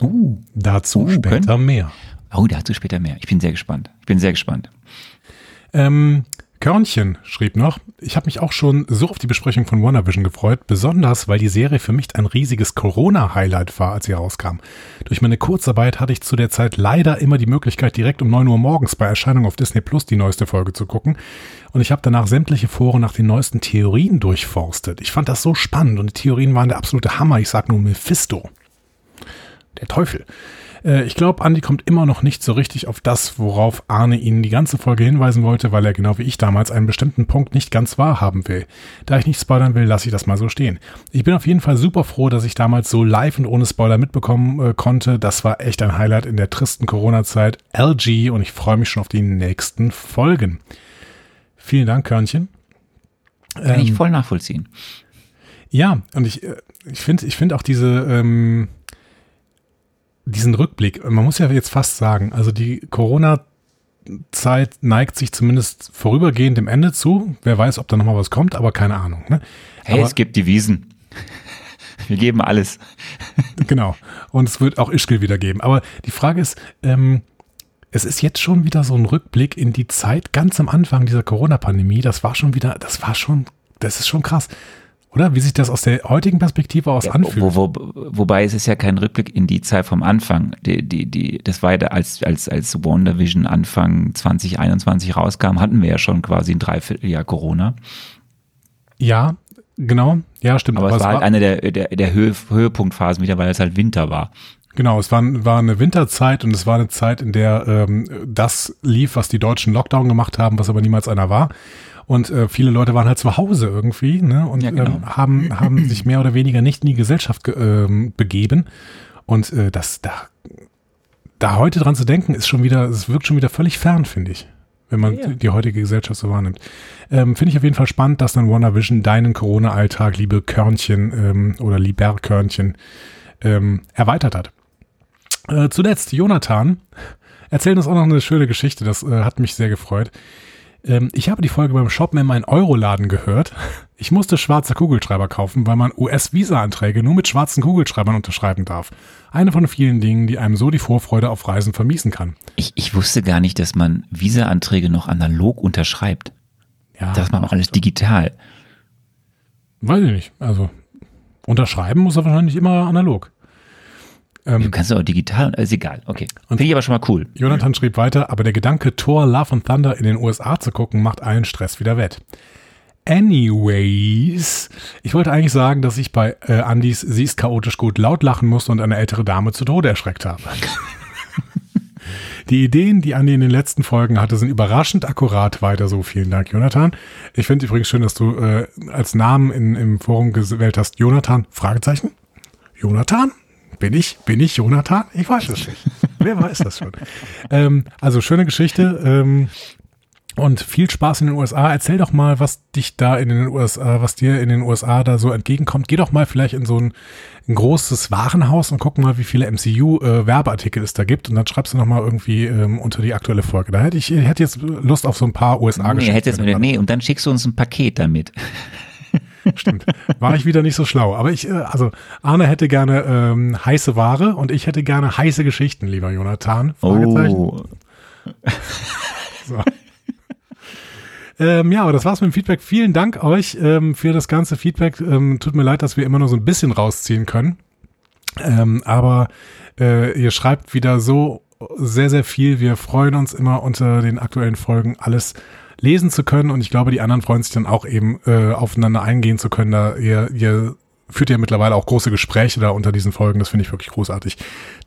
[SPEAKER 1] Uh,
[SPEAKER 2] Dazu
[SPEAKER 1] Uh,
[SPEAKER 2] später
[SPEAKER 1] können-
[SPEAKER 2] mehr.
[SPEAKER 1] Oh, dazu später mehr. Ich bin sehr gespannt. Ich bin sehr gespannt.
[SPEAKER 2] Ähm, Körnchen schrieb noch, ich habe mich auch schon so auf die Besprechung von WandaVision gefreut, besonders weil die Serie für mich ein riesiges Corona-Highlight war, als sie rauskam. Durch meine Kurzarbeit hatte ich zu der Zeit leider immer die Möglichkeit, direkt um 9 Uhr morgens bei Erscheinung auf Disney Plus die neueste Folge zu gucken. Und ich habe danach sämtliche Foren nach den neuesten Theorien durchforstet. Ich fand das so spannend und die Theorien waren der absolute Hammer. Ich sag nur Mephisto. Der Teufel. Äh, Ich glaube, Andi kommt immer noch nicht so richtig auf das, worauf Arne ihn die ganze Folge hinweisen wollte, weil er genau wie ich damals einen bestimmten Punkt nicht ganz wahrhaben will. Da ich nicht spoilern will, lasse ich das mal so stehen. Ich bin auf jeden Fall super froh, dass ich damals so live und ohne Spoiler mitbekommen äh, konnte. Das war echt ein Highlight in der tristen Corona-Zeit. LG und ich freue mich schon auf die nächsten Folgen. Vielen Dank, Körnchen.
[SPEAKER 1] Kann ich
[SPEAKER 2] Ähm,
[SPEAKER 1] voll nachvollziehen.
[SPEAKER 2] ja, und ich, äh, ich finde ich finde auch diese, ähm, diesen Rückblick, man muss ja jetzt fast sagen, also die Corona Zeit neigt sich zumindest vorübergehend dem Ende zu. Wer weiß, ob da nochmal was kommt, aber keine Ahnung. Ne?
[SPEAKER 1] Hey,
[SPEAKER 2] aber,
[SPEAKER 1] es gibt Devisen. Wir geben alles.
[SPEAKER 2] Genau. Und es wird auch Ischgl wieder geben. Aber die Frage ist, ähm, es ist jetzt schon wieder so ein Rückblick in die Zeit ganz am Anfang dieser Corona-Pandemie. Das war schon wieder, das war schon, das ist schon krass. Oder? Wie sich das aus der heutigen Perspektive aus
[SPEAKER 1] Ja,
[SPEAKER 2] anfühlt.
[SPEAKER 1] wo, wo, wobei es ist ja kein Rückblick in die Zeit vom Anfang. Die, die, die, das war ja als, als, als WandaVision Anfang 2021 rauskam, hatten wir ja schon quasi ein Dreivierteljahr Corona.
[SPEAKER 2] Ja, genau. Ja, stimmt.
[SPEAKER 1] Aber, es war halt
[SPEAKER 2] war,
[SPEAKER 1] eine der, der, der Höhe, Höhepunktphasen wieder, weil es halt Winter war.
[SPEAKER 2] genau, es war, war eine Winterzeit und es war eine Zeit, in der ähm, das lief, was die Deutschen Lockdown gemacht haben, was aber niemals einer war. Und äh, viele Leute waren halt zu Hause irgendwie ne, und
[SPEAKER 1] Ja, genau.
[SPEAKER 2] ähm, haben, haben sich mehr oder weniger nicht in die Gesellschaft ge ähm, begeben. Und äh, das da, da heute dran zu denken, ist schon wieder, es wirkt schon wieder völlig fern, finde ich, wenn man
[SPEAKER 1] Ja.
[SPEAKER 2] die heutige Gesellschaft so wahrnimmt. Ähm, finde ich auf jeden Fall spannend, dass dann WandaVision deinen Corona-Alltag, liebe Körnchen ähm, oder lieber Körnchen, ähm, erweitert hat. Äh, zuletzt, Jonathan erzählt uns auch noch eine schöne Geschichte, das äh, hat mich sehr gefreut. Ähm, ich habe die Folge beim Shoppen in meinem Euroladen gehört. Ich musste schwarze Kugelschreiber kaufen, weil man US-Visa-Anträge nur mit schwarzen Kugelschreibern unterschreiben darf. Eine von vielen Dingen, die einem so die Vorfreude auf Reisen vermiesen kann.
[SPEAKER 1] Ich, ich wusste gar nicht, dass man Visa-Anträge noch analog unterschreibt.
[SPEAKER 2] Ja,
[SPEAKER 1] Das macht man auch alles digital.
[SPEAKER 2] weiß ich nicht. Also unterschreiben muss er wahrscheinlich immer analog.
[SPEAKER 1] Du kannst auch digital, ist egal. Okay.
[SPEAKER 2] Und-
[SPEAKER 1] Finde ich aber schon mal cool.
[SPEAKER 2] Jonathan schrieb weiter, aber der Gedanke, Thor Love and Thunder in den USA zu gucken, macht allen Stress wieder wett. Anyways, ich wollte eigentlich sagen, dass ich bei äh, Andys Sie ist chaotisch gut laut lachen musste und eine ältere Dame zu Tode erschreckt habe. Die Ideen, die Andi in den letzten Folgen hatte, sind überraschend akkurat. Weiter so. Vielen Dank, Jonathan. Ich finde übrigens schön, dass du äh, als Namen in, im Forum gewählt hast, Jonathan, Fragezeichen? Jonathan? Bin ich, bin ich Jonathan? Ich weiß es nicht. Wer weiß das schon? ähm, also schöne Geschichte. Ähm, und viel Spaß in den USA. Erzähl doch mal, was dich da in den USA, was dir in den USA da so entgegenkommt. Geh doch mal vielleicht in so ein, ein großes Warenhaus und guck mal, wie viele MCU-Werbeartikel es da gibt. Und dann schreibst du noch mal irgendwie ähm, unter die aktuelle Folge. Da hätte ich, hätte jetzt Lust auf so ein paar
[SPEAKER 1] Nee,
[SPEAKER 2] USA-Geschichten.
[SPEAKER 1] hätte jetzt, nee, und dann schickst du uns ein Paket damit.
[SPEAKER 2] Stimmt. War ich wieder nicht so schlau. Aber ich, äh, also Arne hätte gerne ähm, heiße Ware und ich hätte gerne heiße Geschichten, lieber Jonathan. Fragezeichen.
[SPEAKER 1] Oh.
[SPEAKER 2] So. ähm, ja, aber das war's mit dem Feedback. Vielen Dank euch ähm, für das ganze Feedback. Ähm, tut mir leid, dass wir immer nur so ein bisschen rausziehen können. Ähm, aber äh, ihr schreibt wieder so sehr, sehr viel. Wir freuen uns immer unter den aktuellen Folgen alles lesen zu können und ich glaube, die anderen freuen sich dann auch eben äh, aufeinander eingehen zu können. Da ihr, ihr führt ja mittlerweile auch große Gespräche da unter diesen Folgen. Das finde ich wirklich großartig.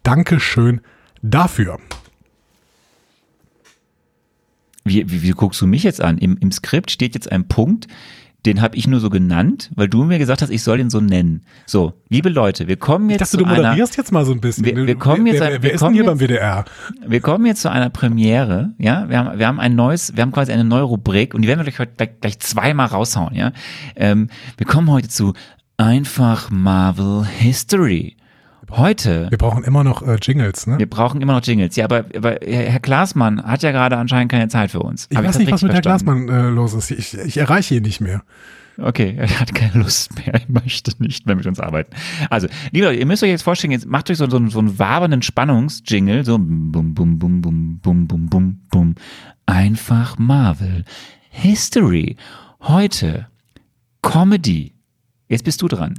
[SPEAKER 2] Dankeschön dafür.
[SPEAKER 1] Wie, wie, wie guckst du mich jetzt an? Im, Im Skript steht jetzt ein Punkt, den habe ich nur so genannt, weil du mir gesagt hast, ich soll den so nennen. So, liebe Leute, wir kommen
[SPEAKER 2] Ich
[SPEAKER 1] jetzt
[SPEAKER 2] dachte, du
[SPEAKER 1] zu einer,
[SPEAKER 2] moderierst jetzt mal so ein bisschen.
[SPEAKER 1] Wir- wir kommen
[SPEAKER 2] wer,
[SPEAKER 1] jetzt
[SPEAKER 2] wer, wer
[SPEAKER 1] wir
[SPEAKER 2] ist denn
[SPEAKER 1] kommen
[SPEAKER 2] hier beim
[SPEAKER 1] jetzt-
[SPEAKER 2] WDR?
[SPEAKER 1] wir kommen jetzt zu einer Premiere, ja. Wir haben, wir haben ein neues, wir haben quasi eine neue Rubrik und die werden wir gleich, heute gleich, gleich zweimal raushauen, ja. Ähm, wir kommen heute zu einfach Marvel History heute.
[SPEAKER 2] Wir brauchen immer noch äh, Jingles, ne?
[SPEAKER 1] Wir brauchen immer noch Jingles. Ja, aber, aber Herr Glasmann hat ja gerade anscheinend keine Zeit für uns.
[SPEAKER 2] Ich
[SPEAKER 1] Hab
[SPEAKER 2] weiß
[SPEAKER 1] ich
[SPEAKER 2] nicht, was mit
[SPEAKER 1] verstanden?
[SPEAKER 2] Herrn Glasmann äh, los ist. Ich, ich erreiche ihn nicht mehr.
[SPEAKER 1] Okay, er hat keine Lust mehr, er möchte nicht mehr mit uns arbeiten. Also, liebe Leute, ihr müsst euch jetzt vorstellen, jetzt macht euch so, so, so einen wabernden Spannungsjingle, so bum, bum, bum, bum, bum, bum, bum, bum. Einfach Marvel. History. Heute Comedy. Jetzt bist du dran.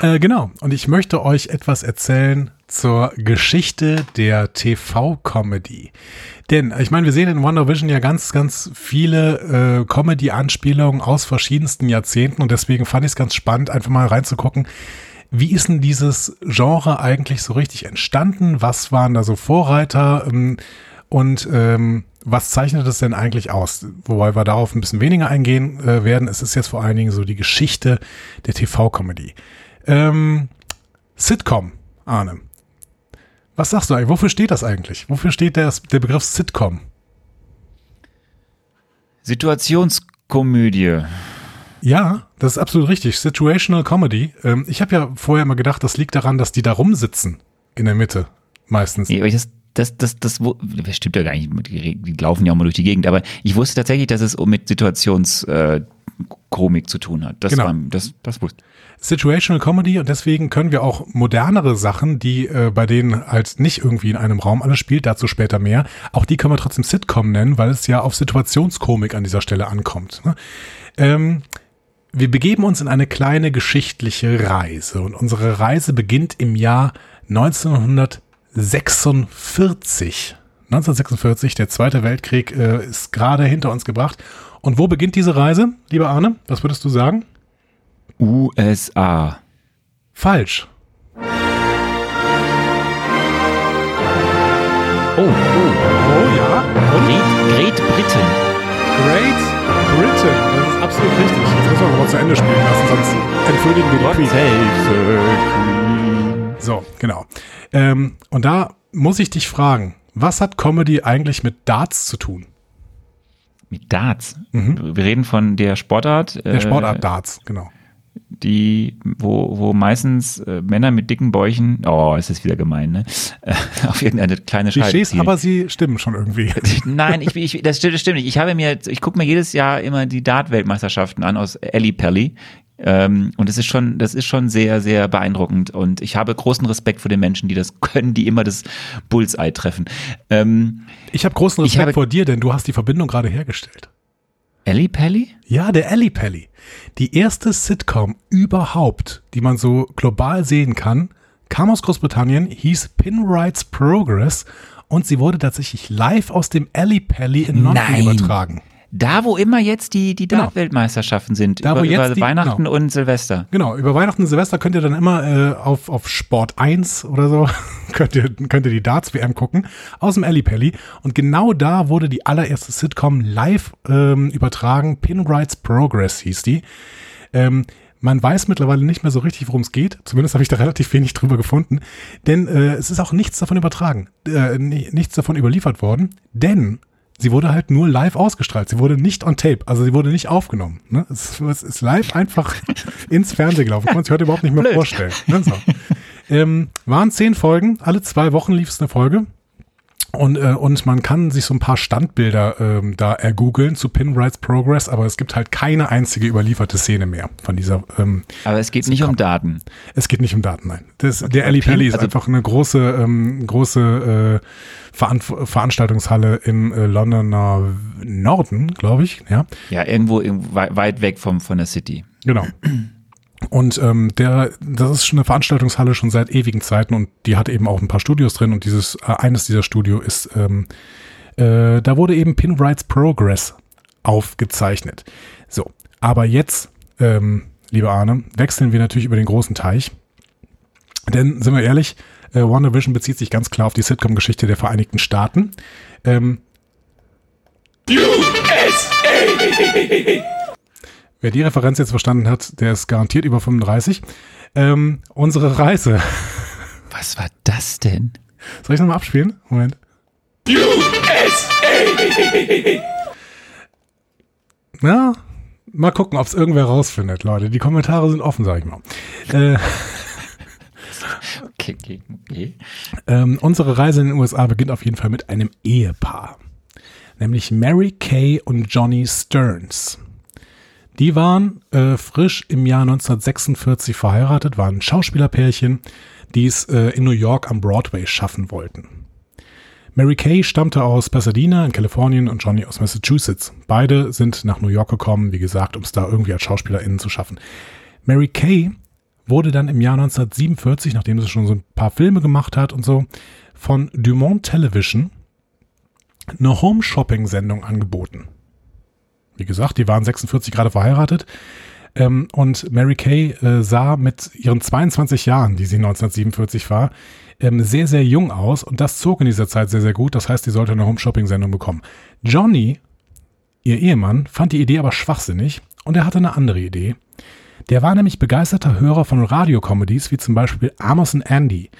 [SPEAKER 2] Äh, genau. Und ich möchte euch etwas erzählen zur Geschichte der TV-Comedy. Denn, ich meine, wir sehen in Wonder Vision ja ganz, ganz viele äh, Comedy-Anspielungen aus verschiedensten Jahrzehnten und deswegen fand ich es ganz spannend, einfach mal reinzugucken, wie ist denn dieses Genre eigentlich so richtig entstanden? Was waren da so Vorreiter? Ähm, und ähm, was zeichnet es denn eigentlich aus? Wobei wir darauf ein bisschen weniger eingehen äh, werden. Es ist jetzt vor allen Dingen so die Geschichte der TV-Comedy. Ähm, Sitcom, Arne. Was sagst du eigentlich? Wofür steht das eigentlich? Wofür steht der, der Begriff Sitcom?
[SPEAKER 1] Situationskomödie.
[SPEAKER 2] Ja, das ist absolut richtig. Situational Comedy. Ähm, ich habe ja vorher mal gedacht, das liegt daran, dass die da rumsitzen in der Mitte meistens.
[SPEAKER 1] Nee, aber das, das, das, das, das stimmt ja gar nicht, die, laufen ja auch mal durch die Gegend, aber ich wusste tatsächlich, dass es mit Situationskomik äh, zu tun hat. Das
[SPEAKER 2] Genau.
[SPEAKER 1] war, das, das wusste
[SPEAKER 2] Situational Comedy und deswegen können wir auch modernere Sachen, die äh, bei denen halt nicht irgendwie in einem Raum alles spielt, dazu später mehr, auch die können wir trotzdem Sitcom nennen, weil es ja auf Situationskomik an dieser Stelle ankommt. Ne? Ähm, wir begeben uns in eine kleine geschichtliche Reise und unsere Reise beginnt im Jahr 1946. 1946, der Zweite Weltkrieg äh, ist gerade hinter uns gebracht. Und wo beginnt diese Reise, lieber Arne? Was würdest du sagen?
[SPEAKER 1] USA.
[SPEAKER 2] Falsch.
[SPEAKER 1] Oh, oh.
[SPEAKER 2] Oh ja. Und
[SPEAKER 1] Great, Great Britain.
[SPEAKER 2] Great Britain. Das ist absolut richtig. Jetzt müssen wir aber zu Ende spielen lassen, sonst entschuldigen wir die Queen. So, genau. Ähm, und da muss ich dich fragen, was hat Comedy eigentlich mit Darts zu tun?
[SPEAKER 1] Mit Darts. Wir reden von der Sportart.
[SPEAKER 2] Mhm. Der Sportart Darts, genau.
[SPEAKER 1] die, wo, wo meistens äh, Männer mit dicken Bäuchen, oh, es ist wieder gemein, ne? Äh, auf irgendeine kleine Scheibe.
[SPEAKER 2] Klischees, aber sie stimmen schon irgendwie.
[SPEAKER 1] Nein, ich, ich, das stimmt, das stimmt nicht. Ich habe mir, ich gucke mir jedes Jahr immer die Dart-Weltmeisterschaften an aus Ellipelli. Ähm, und das ist schon, das ist schon sehr, sehr beeindruckend. Und ich habe großen Respekt vor den Menschen, die das können, die immer das Bullseye treffen. Ähm,
[SPEAKER 2] Ich habe großen Respekt
[SPEAKER 1] habe-
[SPEAKER 2] vor dir, denn du hast die Verbindung gerade hergestellt.
[SPEAKER 1] Ellipelli?
[SPEAKER 2] Ja, der Alley Pally. Die erste Sitcom überhaupt, die man so global sehen kann, kam aus Großbritannien, hieß Pinwrights Progress und sie wurde tatsächlich live aus dem Alley Pally in London
[SPEAKER 1] Nein.
[SPEAKER 2] übertragen.
[SPEAKER 1] Da, wo immer jetzt die, die
[SPEAKER 2] Genau.
[SPEAKER 1] Dart-Weltmeisterschaften sind,
[SPEAKER 2] Da,
[SPEAKER 1] über, über
[SPEAKER 2] die-
[SPEAKER 1] Weihnachten
[SPEAKER 2] genau.
[SPEAKER 1] und Silvester.
[SPEAKER 2] Genau, über Weihnachten und Silvester könnt ihr dann immer äh, auf, auf Sport 1 oder so, könnt ihr, könnt ihr die Darts-WM gucken, aus dem Alley Pally. Und genau da wurde die allererste Sitcom live ähm, übertragen. Pinwrights Progress hieß die. Ähm, man weiß mittlerweile nicht mehr so richtig, worum es geht. Zumindest habe ich da relativ wenig drüber gefunden. Denn äh, es ist auch nichts davon übertragen, äh, ni- nichts davon überliefert worden. Denn sie wurde halt nur live ausgestrahlt. Sie wurde nicht on tape, also sie wurde nicht aufgenommen. Ne? Es, es ist live einfach ins Fernsehen gelaufen. Kann man sich heute überhaupt nicht mehr
[SPEAKER 1] Blöd.
[SPEAKER 2] vorstellen. Ne? So. Ähm, waren zehn Folgen, alle zwei Wochen lief es eine Folge. Und, äh, und man kann sich so ein paar Standbilder ähm, da ergoogeln zu Pinwrights Progress, aber es gibt halt keine einzige überlieferte Szene mehr von dieser. Ähm,
[SPEAKER 1] Aber es geht nicht um Daten.
[SPEAKER 2] es geht nicht um Daten, nein. Das, der Ali
[SPEAKER 1] Pin-
[SPEAKER 2] Pelli ist
[SPEAKER 1] also-
[SPEAKER 2] einfach eine große, ähm, große äh, Veran Veranstaltungshalle im äh, Londoner Norden, glaube ich. Ja,
[SPEAKER 1] Ja, irgendwo, irgendwo wei- weit weg vom, von der City.
[SPEAKER 2] genau. Und ähm, der, das ist schon eine Veranstaltungshalle schon seit ewigen Zeiten und die hat eben auch ein paar Studios drin und dieses äh, eines dieser Studio ist, ähm, äh, da wurde eben Pinwrights Progress aufgezeichnet. So, aber jetzt, ähm, lieber Arne, wechseln wir natürlich über den großen Teich. Denn, sind wir ehrlich, äh, WandaVision bezieht sich ganz klar auf die Sitcom-Geschichte der Vereinigten Staaten. Ähm, Wer die Referenz jetzt verstanden hat, der ist garantiert über 35. Ähm, unsere Reise.
[SPEAKER 1] Was war das denn?
[SPEAKER 2] Soll ich nochmal abspielen? Moment. Ja, mal gucken, ob es irgendwer rausfindet, Leute. Die Kommentare sind offen, sag ich mal. Äh,
[SPEAKER 1] Okay, okay, okay.
[SPEAKER 2] Ähm, unsere Reise in den USA beginnt auf jeden Fall mit einem Ehepaar. Nämlich Mary Kay und Johnny Stearns. Die waren äh, frisch im Jahr 1946 verheiratet, waren Schauspielerpärchen, die es äh, in New York am Broadway schaffen wollten. Mary Kay stammte aus Pasadena in Kalifornien und Johnny aus Massachusetts. Beide sind nach New York gekommen, wie gesagt, um es da irgendwie als SchauspielerInnen zu schaffen. Mary Kay wurde dann im Jahr 1947, nachdem sie schon so ein paar Filme gemacht hat und so, von Dumont Television eine Home-Shopping-Sendung angeboten. Wie gesagt, die waren 46 gerade verheiratet. Ähm, und Mary Kay äh, sah mit ihren 22 Jahren, die sie 1947 war, ähm, sehr, sehr jung aus. Und das zog in dieser Zeit sehr, sehr gut. Das heißt, sie sollte eine Home-Shopping-Sendung bekommen. Johnny, ihr Ehemann, fand die Idee aber schwachsinnig und er hatte eine andere Idee. Der war nämlich begeisterter Hörer von Radiocomedies, wie zum Beispiel Amos and Andy.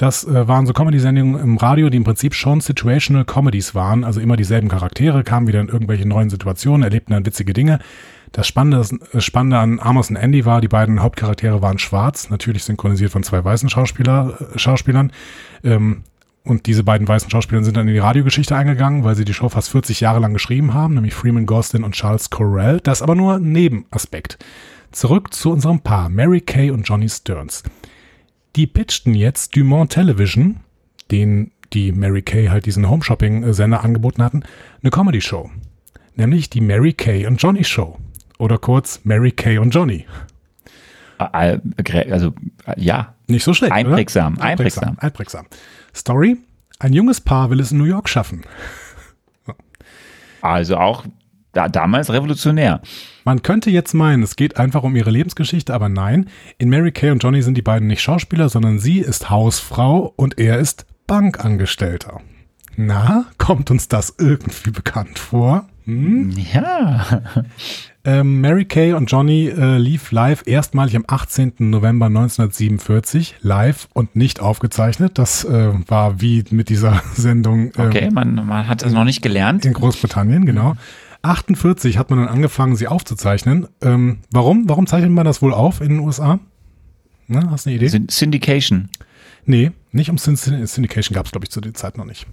[SPEAKER 2] Das äh, waren so Comedy-Sendungen im Radio, die im Prinzip schon Situational Comedies waren, also immer dieselben Charaktere, kamen wieder in irgendwelche neuen Situationen, erlebten dann witzige Dinge. Das Spannende, das äh, Spannende an Amos und Andy war, die beiden Hauptcharaktere waren schwarz, natürlich synchronisiert von zwei weißen Schauspieler, äh, Schauspielern. Ähm, und diese beiden weißen Schauspieler sind dann in die Radiogeschichte eingegangen, weil sie die Show fast 40 Jahre lang geschrieben haben, nämlich Freeman Gostin und Charles Correll. Das aber nur Nebenaspekt. Zurück zu unserem Paar, Mary Kay und Johnny Stearns. Die pitchten jetzt Dumont Television, den die Mary Kay halt diesen Home-Shopping-Sender angeboten hatten, eine Comedy-Show. Nämlich die Mary Kay und Johnny Show. Oder kurz Mary Kay und Johnny.
[SPEAKER 1] Also, ja.
[SPEAKER 2] Nicht so schlecht.
[SPEAKER 1] Einprägsam,
[SPEAKER 2] oder? einprägsam. Einprägsam. Story: Ein junges Paar will es in New York schaffen.
[SPEAKER 1] Also auch da, damals revolutionär.
[SPEAKER 2] Man könnte jetzt meinen, es geht einfach um ihre Lebensgeschichte, aber nein. In Mary Kay und Johnny sind die beiden nicht Schauspieler, sondern sie ist Hausfrau und er ist Bankangestellter. Na, kommt uns das irgendwie bekannt vor? Hm?
[SPEAKER 1] Ja.
[SPEAKER 2] Ähm, Mary Kay und Johnny äh, lief live erstmalig am 18. November 1947, live und nicht aufgezeichnet. Das äh, war wie mit dieser Sendung.
[SPEAKER 1] Ähm, okay, man, man hat das noch nicht gelernt.
[SPEAKER 2] In Großbritannien, genau. 48 hat man dann angefangen, sie aufzuzeichnen. Ähm, warum? Warum zeichnet man das wohl auf in den USA? Na, hast du eine Idee?
[SPEAKER 1] Syndication.
[SPEAKER 2] Nee, nicht um Syndication gab es, glaube ich, zu der Zeit noch nicht.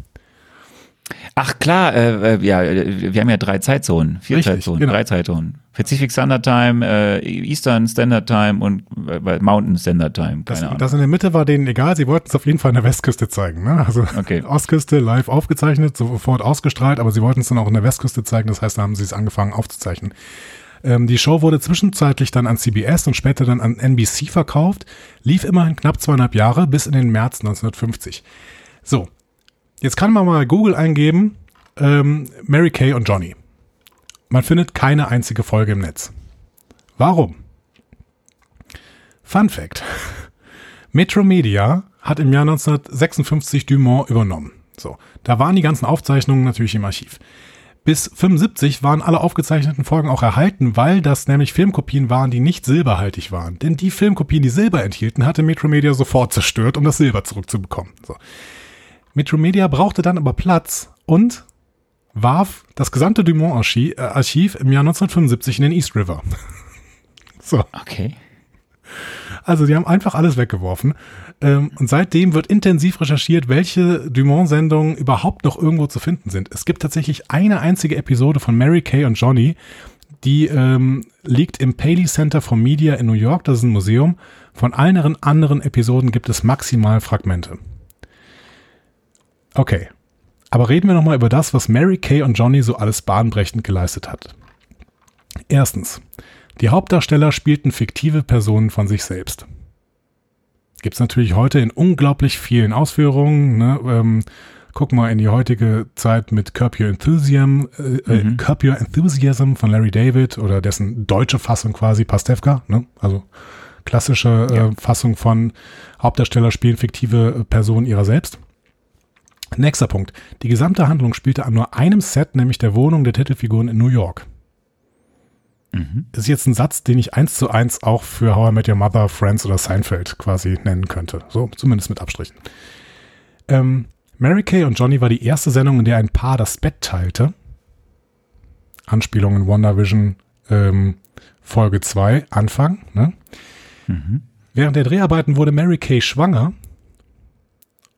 [SPEAKER 1] Ach klar, äh, äh, ja, wir haben ja drei Zeitzonen, vier Richtig, Zeitzonen, genau. drei Zeitzonen. Pacific Standard Time, äh, Eastern Standard Time und äh, Mountain Standard Time. Keine
[SPEAKER 2] das,
[SPEAKER 1] Ahnung.
[SPEAKER 2] das in der Mitte war denen egal, sie wollten es auf jeden Fall an der Westküste zeigen. Ne? Also okay. Ostküste live aufgezeichnet, sofort ausgestrahlt, aber sie wollten es dann auch in der Westküste zeigen, das heißt, da haben sie es angefangen aufzuzeichnen. Ähm, die Show wurde zwischenzeitlich dann an CBS und später dann an NBC verkauft, lief immerhin knapp zweieinhalb Jahre bis in den März 1950. So, Jetzt kann man mal Google eingeben, ähm, Mary Kay und Johnny. Man findet keine einzige Folge im Netz. Warum? Fun Fact. Metro Media hat im Jahr 1956 Dumont übernommen. So, da waren die ganzen Aufzeichnungen natürlich im Archiv. Bis 75 waren alle aufgezeichneten Folgen auch erhalten, weil das nämlich Filmkopien waren, die nicht silberhaltig waren. Denn die Filmkopien, die Silber enthielten, hatte Metro Media sofort zerstört, um das Silber zurückzubekommen. So. Metromedia brauchte dann aber Platz und warf das gesamte Dumont-Archiv äh, im Jahr 1975 in den East River.
[SPEAKER 1] so. Okay.
[SPEAKER 2] Also die haben einfach alles weggeworfen. Ähm, und seitdem wird intensiv recherchiert, welche Dumont-Sendungen überhaupt noch irgendwo zu finden sind. Es gibt tatsächlich eine einzige Episode von Mary Kay und Johnny, die ähm, liegt im Paley Center for Media in New York. Das ist ein Museum. Von allen anderen Episoden gibt es maximal Fragmente. Okay. Aber reden wir nochmal über das, was Mary Kay und Johnny so alles bahnbrechend geleistet hat. Erstens. Die Hauptdarsteller spielten fiktive Personen von sich selbst. Gibt's natürlich heute in unglaublich vielen Ausführungen. Ne? Ähm, guck mal in die heutige Zeit mit Curb Your Enthusiasm, äh, äh, mhm. Curb Your Enthusiasm von Larry David oder dessen deutsche Fassung quasi Pastewka. Ne? Also klassische äh, ja. Fassung von Hauptdarsteller spielen fiktive Personen ihrer selbst. Nächster Punkt. Die gesamte Handlung spielte an nur einem Set, nämlich der Wohnung der Titelfiguren in New York. Mhm. Das ist jetzt ein Satz, den ich eins zu eins auch für How I Met Your Mother, Friends oder Seinfeld quasi nennen könnte. So, zumindest mit Abstrichen. Ähm, Mary Kay und Johnny war die erste Sendung, in der ein Paar das Bett teilte. Anspielung in WandaVision ähm, Folge 2, Anfang. Ne? Mhm. Während der Dreharbeiten wurde Mary Kay schwanger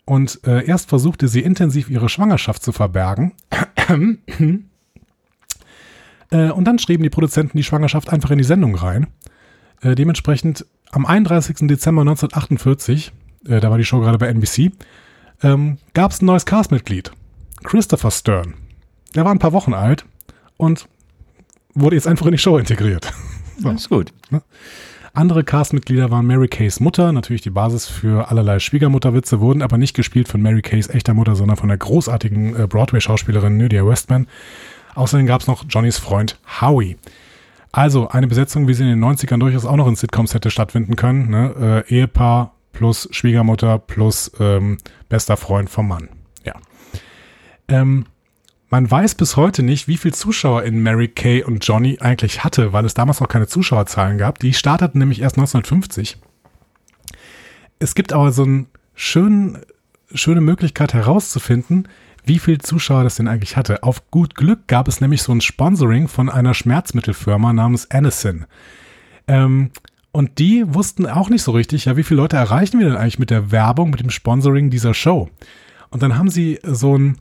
[SPEAKER 2] und äh, erst versuchte sie intensiv ihre Schwangerschaft zu verbergen. äh, und dann schrieben die Produzenten die Schwangerschaft einfach in die Sendung rein. Äh, dementsprechend am 31. Dezember 1948, äh, da war die Show gerade bei NBC, ähm, gab es ein neues Castmitglied. Christopher Stern. Der war ein paar Wochen alt und wurde jetzt einfach in die Show integriert.
[SPEAKER 1] so. Das ist gut. Ne?
[SPEAKER 2] Andere Castmitglieder waren Mary Kays Mutter, natürlich die Basis für allerlei Schwiegermutterwitze, wurden aber nicht gespielt von Mary Kays echter Mutter, sondern von der großartigen äh, Broadway-Schauspielerin Nydia Westman. Außerdem gab es noch Johnnys Freund Howie. Also eine Besetzung, wie sie in den 90ern durchaus auch noch in Sitcoms hätte stattfinden können. Ne? Äh, Ehepaar plus Schwiegermutter plus ähm, bester Freund vom Mann. Ja. Ähm, man weiß bis heute nicht, wie viel Zuschauer in Mary Kay und Johnny eigentlich hatte, weil es damals noch keine Zuschauerzahlen gab. Die starteten nämlich erst 1950. Es gibt aber so eine schöne Möglichkeit herauszufinden, wie viel Zuschauer das denn eigentlich hatte. Auf gut Glück gab es nämlich so ein Sponsoring von einer Schmerzmittelfirma namens Anison. Ähm, und die wussten auch nicht so richtig, ja, wie viele Leute erreichen wir denn eigentlich mit der Werbung, mit dem Sponsoring dieser Show? Und dann haben sie so ein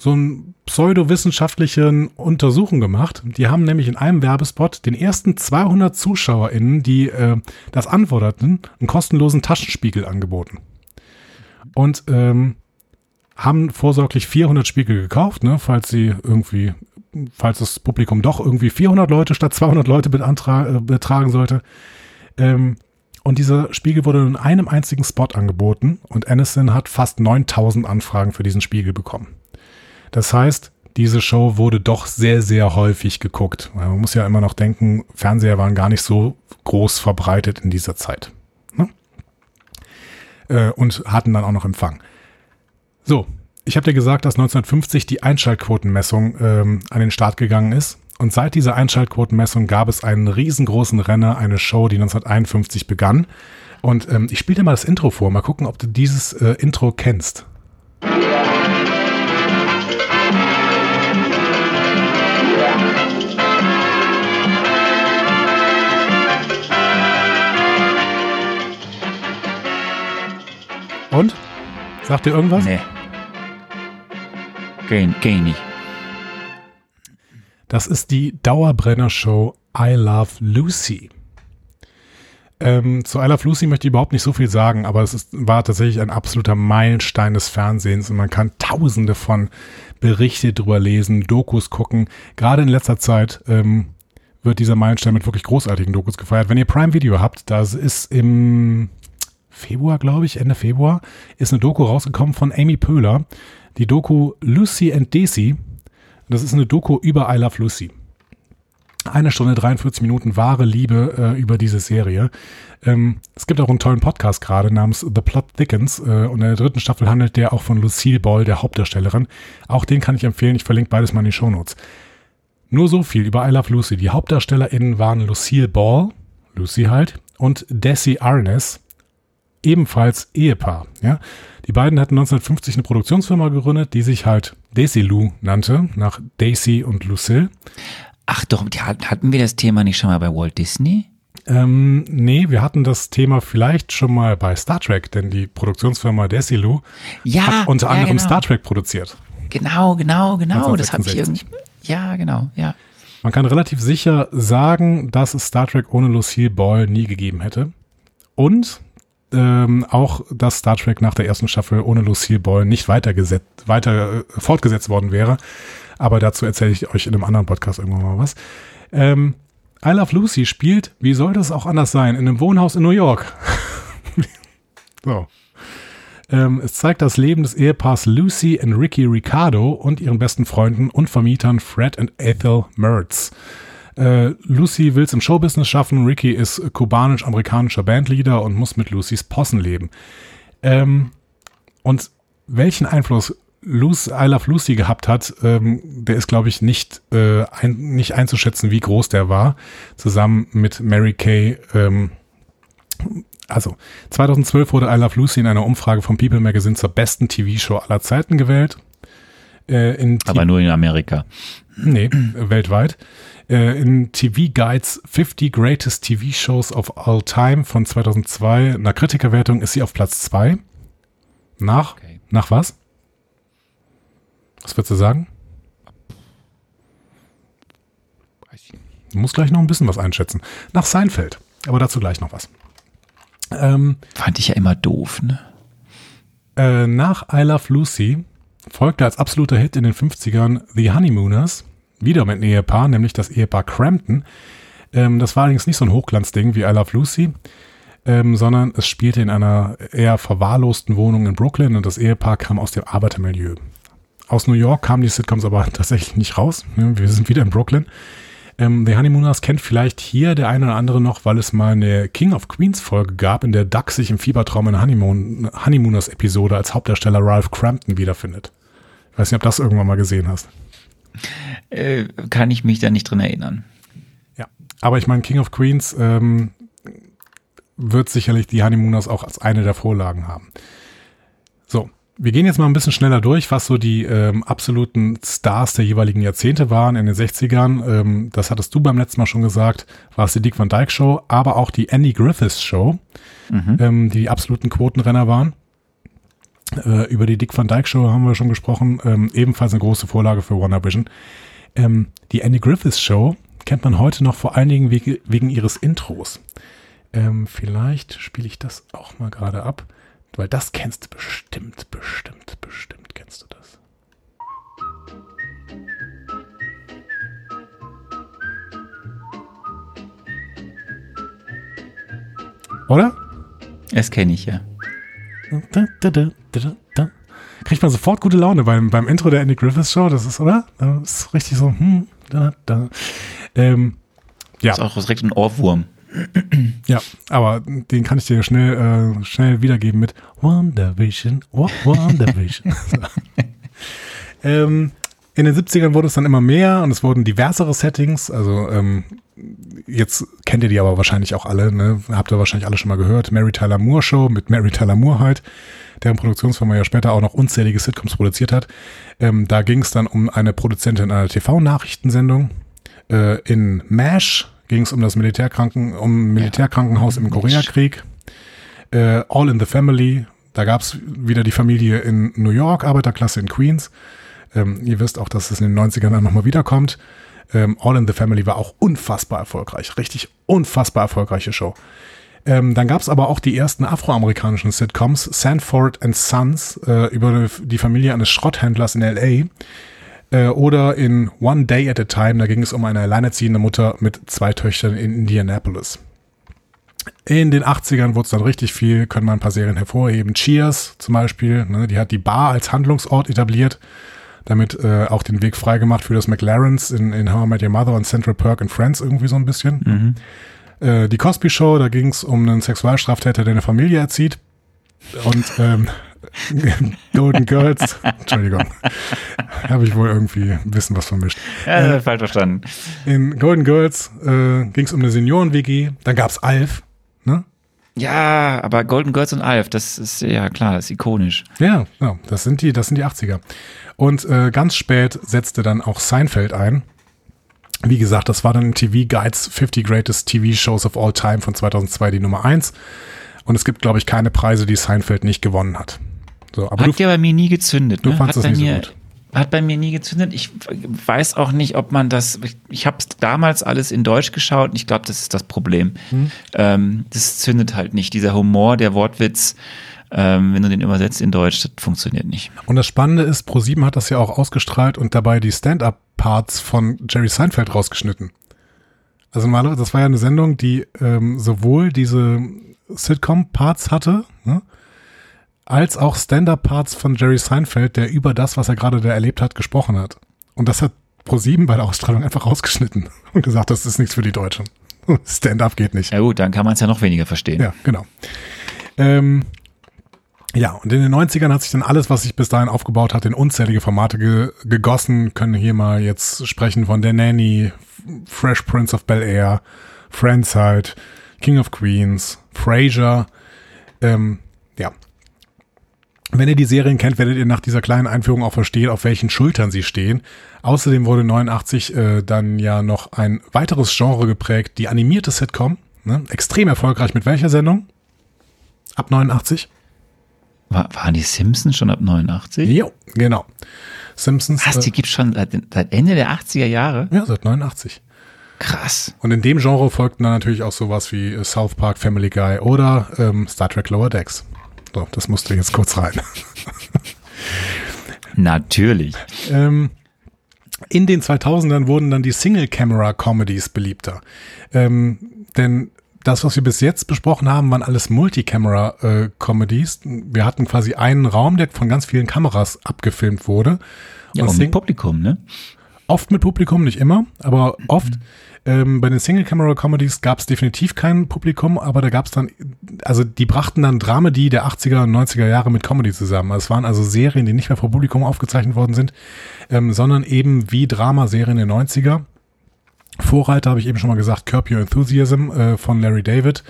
[SPEAKER 2] so einen pseudowissenschaftlichen Untersuchung gemacht. Die haben nämlich in einem Werbespot den ersten 200 ZuschauerInnen, die äh, das anforderten, einen kostenlosen Taschenspiegel angeboten. Und ähm, haben vorsorglich 400 Spiegel gekauft, ne, falls sie irgendwie, falls das Publikum doch irgendwie 400 Leute statt 200 Leute äh, betragen sollte. Ähm, und dieser Spiegel wurde in einem einzigen Spot angeboten und Aniston hat fast 9000 Anfragen für diesen Spiegel bekommen. Das heißt, diese Show wurde doch sehr, sehr häufig geguckt. Man muss ja immer noch denken, Fernseher waren gar nicht so groß verbreitet in dieser Zeit. Ne? Äh, und hatten dann auch noch Empfang. So, ich habe dir gesagt, dass 1950 die Einschaltquotenmessung ähm, an den Start gegangen ist. Und seit dieser Einschaltquotenmessung gab es einen riesengroßen Renner, eine Show, die 1951 begann. Und ähm, ich spiele dir mal das Intro vor. Mal gucken, ob du dieses äh, Intro kennst. Und? Sagt ihr irgendwas?
[SPEAKER 1] Nee. Geh, geh nicht.
[SPEAKER 2] Das ist die Dauerbrenner-Show I Love Lucy. Ähm, zu I Love Lucy möchte ich überhaupt nicht so viel sagen, aber es ist, war tatsächlich ein absoluter Meilenstein des Fernsehens und man kann tausende von Berichte drüber lesen, Dokus gucken. Gerade in letzter Zeit ähm, wird dieser Meilenstein mit wirklich großartigen Dokus gefeiert. Wenn ihr Prime Video habt, das ist im Februar, glaube ich, Ende Februar, ist eine Doku rausgekommen von Amy Pöhler. Die Doku Lucy and Daisy. Das ist eine Doku über I Love Lucy. Eine Stunde 43 Minuten wahre Liebe äh, über diese Serie. Ähm, es gibt auch einen tollen Podcast gerade namens The Plot Thickens äh, und in der dritten Staffel handelt der auch von Lucille Ball, der Hauptdarstellerin. Auch den kann ich empfehlen, ich verlinke beides mal in die Shownotes. Nur so viel über I Love Lucy. Die HauptdarstellerInnen waren Lucille Ball, Lucy halt, und Desi Arness, ebenfalls Ehepaar. Ja? Die beiden hatten 1950 eine Produktionsfirma gegründet, die sich halt Desilu nannte, nach Daisy und Lucille.
[SPEAKER 1] Ach doch, hatten wir das Thema nicht schon mal bei Walt Disney?
[SPEAKER 2] Ähm, nee, wir hatten das Thema vielleicht schon mal bei Star Trek, denn die Produktionsfirma Desilu
[SPEAKER 1] ja,
[SPEAKER 2] hat unter
[SPEAKER 1] ja,
[SPEAKER 2] anderem
[SPEAKER 1] genau.
[SPEAKER 2] Star Trek produziert.
[SPEAKER 1] Genau, genau, genau. Das habe ich irgendwie. Ja, genau, ja.
[SPEAKER 2] Man kann relativ sicher sagen, dass es Star Trek ohne Lucille Ball nie gegeben hätte. Und ähm, auch, dass Star Trek nach der ersten Staffel ohne Lucille Ball nicht weitergesetzt, weiter äh, fortgesetzt worden wäre. Aber dazu erzähle ich euch in einem anderen Podcast irgendwann mal was. Ähm, I Love Lucy spielt, wie soll das auch anders sein, in einem Wohnhaus in New York. so. Ähm, es zeigt das Leben des Ehepaars Lucy und Ricky Ricardo und ihren besten Freunden und Vermietern Fred und Ethel Mertz. Äh, Lucy will es im Showbusiness schaffen. Ricky ist kubanisch-amerikanischer Bandleader und muss mit Lucys Possen leben. Ähm, und welchen Einfluss Lucy, I Love Lucy gehabt hat, ähm, der ist, glaube ich, nicht, äh, ein, nicht einzuschätzen, wie groß der war. Zusammen mit Mary Kay. Ähm, also, 2012 wurde I Love Lucy in einer Umfrage vom People Magazine zur besten TV-Show aller Zeiten gewählt.
[SPEAKER 1] Äh, Aber nur in Amerika.
[SPEAKER 2] Nee, weltweit. Äh, in TV Guides 50 Greatest TV Shows of All Time von 2002, einer Kritikerwertung, ist sie auf Platz 2. Nach, okay. nach was? Was würdest du sagen? Du musst gleich noch ein bisschen was einschätzen. Nach Seinfeld. Aber dazu gleich noch was.
[SPEAKER 1] Ähm, Fand ich ja immer doof, ne?
[SPEAKER 2] Äh, nach I Love Lucy folgte als absoluter Hit in den 50ern The Honeymooners. Wieder mit einem Ehepaar, nämlich das Ehepaar Crampton. Ähm, das war allerdings nicht so ein Hochglanzding wie I Love Lucy, ähm, sondern es spielte in einer eher verwahrlosten Wohnung in Brooklyn und das Ehepaar kam aus dem Arbeitermilieu. Aus New York kamen die Sitcoms aber tatsächlich nicht raus. Wir sind wieder in Brooklyn. Ähm, The Honeymooners kennt vielleicht hier der eine oder andere noch, weil es mal eine King of Queens Folge gab, in der Duck sich im Fiebertraum in Honeymoon, Honeymooners Episode als Hauptdarsteller Ralph Crampton wiederfindet. Ich weiß nicht, ob das irgendwann mal gesehen hast.
[SPEAKER 1] Äh, kann ich mich da nicht drin erinnern.
[SPEAKER 2] Ja, aber ich meine, King of Queens ähm, wird sicherlich die Honeymooners auch als eine der Vorlagen haben. So, wir gehen jetzt mal ein bisschen schneller durch, was so die ähm, absoluten Stars der jeweiligen Jahrzehnte waren in den 60ern. Ähm, das hattest du beim letzten Mal schon gesagt, war es die Dick Van Dyke Show, aber auch die Andy Griffiths Show, mhm. ähm, die, die absoluten Quotenrenner waren. Äh, über die Dick Van Dyke Show haben wir schon gesprochen. Ähm, ebenfalls eine große Vorlage für WandaVision. Ähm, die Andy Griffiths Show kennt man heute noch vor allen Dingen wegen, wegen ihres Intros. Ähm, vielleicht spiele ich das auch mal gerade ab, weil das kennst du bestimmt, bestimmt, bestimmt kennst du das. Oder?
[SPEAKER 1] Das kenne ich ja.
[SPEAKER 2] Kriegt man sofort gute Laune beim, beim Intro der Andy Griffiths Show, das ist, oder? Das ist richtig so, hm, da, da. Ähm, ja.
[SPEAKER 1] Das ist auch direkt ein Ohrwurm.
[SPEAKER 2] Ja, aber den kann ich dir schnell, äh, schnell wiedergeben mit WandaVision, Wa- WandaVision. so. ähm, in den 70ern wurde es dann immer mehr und es wurden diversere Settings. Also ähm, jetzt kennt ihr die aber wahrscheinlich auch alle, ne? Habt ihr wahrscheinlich alle schon mal gehört. Mary Tyler Moore Show mit Mary Tyler Moore halt, deren Produktionsfirma ja später auch noch unzählige Sitcoms produziert hat. Ähm, da ging es dann um eine Produzentin einer TV-Nachrichtensendung. Äh, in MASH ging es um das Militärkranken, um Militärkrankenhaus im Koreakrieg. Äh, All in the Family, da gab es wieder die Familie in New York, Arbeiterklasse in Queens. Ähm, ihr wisst auch, dass es in den 90ern dann nochmal wiederkommt. Ähm, All in the Family war auch unfassbar erfolgreich. Richtig unfassbar erfolgreiche Show. Ähm, dann gab es aber auch die ersten afroamerikanischen Sitcoms, Sanford and Sons, äh, über die Familie eines Schrotthändlers in L.A. Äh, oder in One Day at a Time, da ging es um eine alleinerziehende Mutter mit zwei Töchtern in Indianapolis. In den 80ern wurde es dann richtig viel, können wir ein paar Serien hervorheben. Cheers zum Beispiel, ne, die hat die Bar als Handlungsort etabliert, damit äh, auch den Weg freigemacht für das McLarens in, in How I Met Your Mother und Central Perk and Friends irgendwie so ein bisschen. Äh, die Cosby Show, da ging es um einen Sexualstraftäter, der eine Familie erzieht. Und ähm, Golden Girls, Entschuldigung, habe ich wohl irgendwie ein bisschen was vermischt.
[SPEAKER 1] Ja, falsch verstanden.
[SPEAKER 2] In Golden Girls äh, ging es um eine Senioren-WG, dann gab's Alf?
[SPEAKER 1] Ja, aber Golden Girls und Alf, das ist ja klar, das ist ikonisch.
[SPEAKER 2] Ja, ja, das sind die, das sind die 80er. Und äh, ganz spät setzte dann auch Seinfeld ein. Wie gesagt, das war dann in TV Guides 50 Greatest TV Shows of All Time von 2002 die Nummer 1. Und es gibt, glaube ich, keine Preise, die Seinfeld nicht gewonnen hat. So, aber
[SPEAKER 1] Hat
[SPEAKER 2] du,
[SPEAKER 1] ja bei mir nie gezündet.
[SPEAKER 2] du
[SPEAKER 1] ne?
[SPEAKER 2] fandst
[SPEAKER 1] hat
[SPEAKER 2] das nicht so gut.
[SPEAKER 1] Hat bei mir nie gezündet. Ich weiß auch nicht, ob man das. Ich, ich habe es damals alles in Deutsch geschaut und ich glaube, das ist das Problem.
[SPEAKER 2] Hm.
[SPEAKER 1] Ähm, das zündet halt nicht. Dieser Humor, der Wortwitz, ähm, wenn du den übersetzt in Deutsch, das funktioniert nicht.
[SPEAKER 2] Und das Spannende ist, ProSieben hat das ja auch ausgestrahlt und dabei die Stand-Up-Parts von Jerry Seinfeld rausgeschnitten. Also normalerweise, das war ja eine Sendung, die ähm, sowohl diese Sitcom-Parts hatte, ne, als auch Stand-Up-Parts von Jerry Seinfeld, der über das, was er gerade da erlebt hat, gesprochen hat. Und das hat ProSieben bei der Ausstrahlung einfach rausgeschnitten und gesagt, das ist nichts für die Deutschen. Stand-Up geht nicht.
[SPEAKER 1] Ja gut, dann kann man es ja noch weniger verstehen.
[SPEAKER 2] Ja, genau. Ähm, ja, und in den 90ern hat sich dann alles, was sich bis dahin aufgebaut hat, in unzählige Formate ge gegossen. Können hier mal jetzt sprechen von Der Nanny, Fresh Prince of Bel Air, Friends halt, King of Queens, Frasier. Ähm, ja. Wenn ihr die Serien kennt, werdet ihr nach dieser kleinen Einführung auch verstehen, auf welchen Schultern sie stehen. Außerdem wurde 89 äh, dann ja noch ein weiteres Genre geprägt, die animierte Sitcom. Ne? Extrem erfolgreich mit welcher Sendung? Ab 89?
[SPEAKER 1] War, waren die Simpsons schon ab 89?
[SPEAKER 2] Jo, genau. Simpsons.
[SPEAKER 1] Was, die
[SPEAKER 2] äh,
[SPEAKER 1] gibt's schon seit, seit Ende der 80er Jahre?
[SPEAKER 2] ja, seit 89.
[SPEAKER 1] Krass.
[SPEAKER 2] Und in dem Genre folgten dann natürlich auch sowas wie äh, South Park, Family Guy oder ähm, Star Trek Lower Decks. So, das musste jetzt kurz rein.
[SPEAKER 1] Natürlich.
[SPEAKER 2] ähm, in den 2000ern wurden dann die Single-Camera-Comedies beliebter. Ähm, denn das, was wir bis jetzt besprochen haben, waren alles Multicamera-Comedies. Wir hatten quasi einen Raum, der von ganz vielen Kameras abgefilmt wurde.
[SPEAKER 1] Ja,
[SPEAKER 2] Und
[SPEAKER 1] mit Publikum, ne?
[SPEAKER 2] Oft mit Publikum, nicht immer, aber oft. Ähm, bei den Single-Camera-Comedies gab es definitiv kein Publikum, aber da gab es dann, also die brachten dann Dramedy der 80er und 90er Jahre mit Comedy zusammen. Es waren also Serien, die nicht mehr vor Publikum aufgezeichnet worden sind, ähm, sondern eben wie Dramaserien der 90er. Vorreiter habe ich eben schon mal gesagt, Curb Your Enthusiasm äh, von Larry David.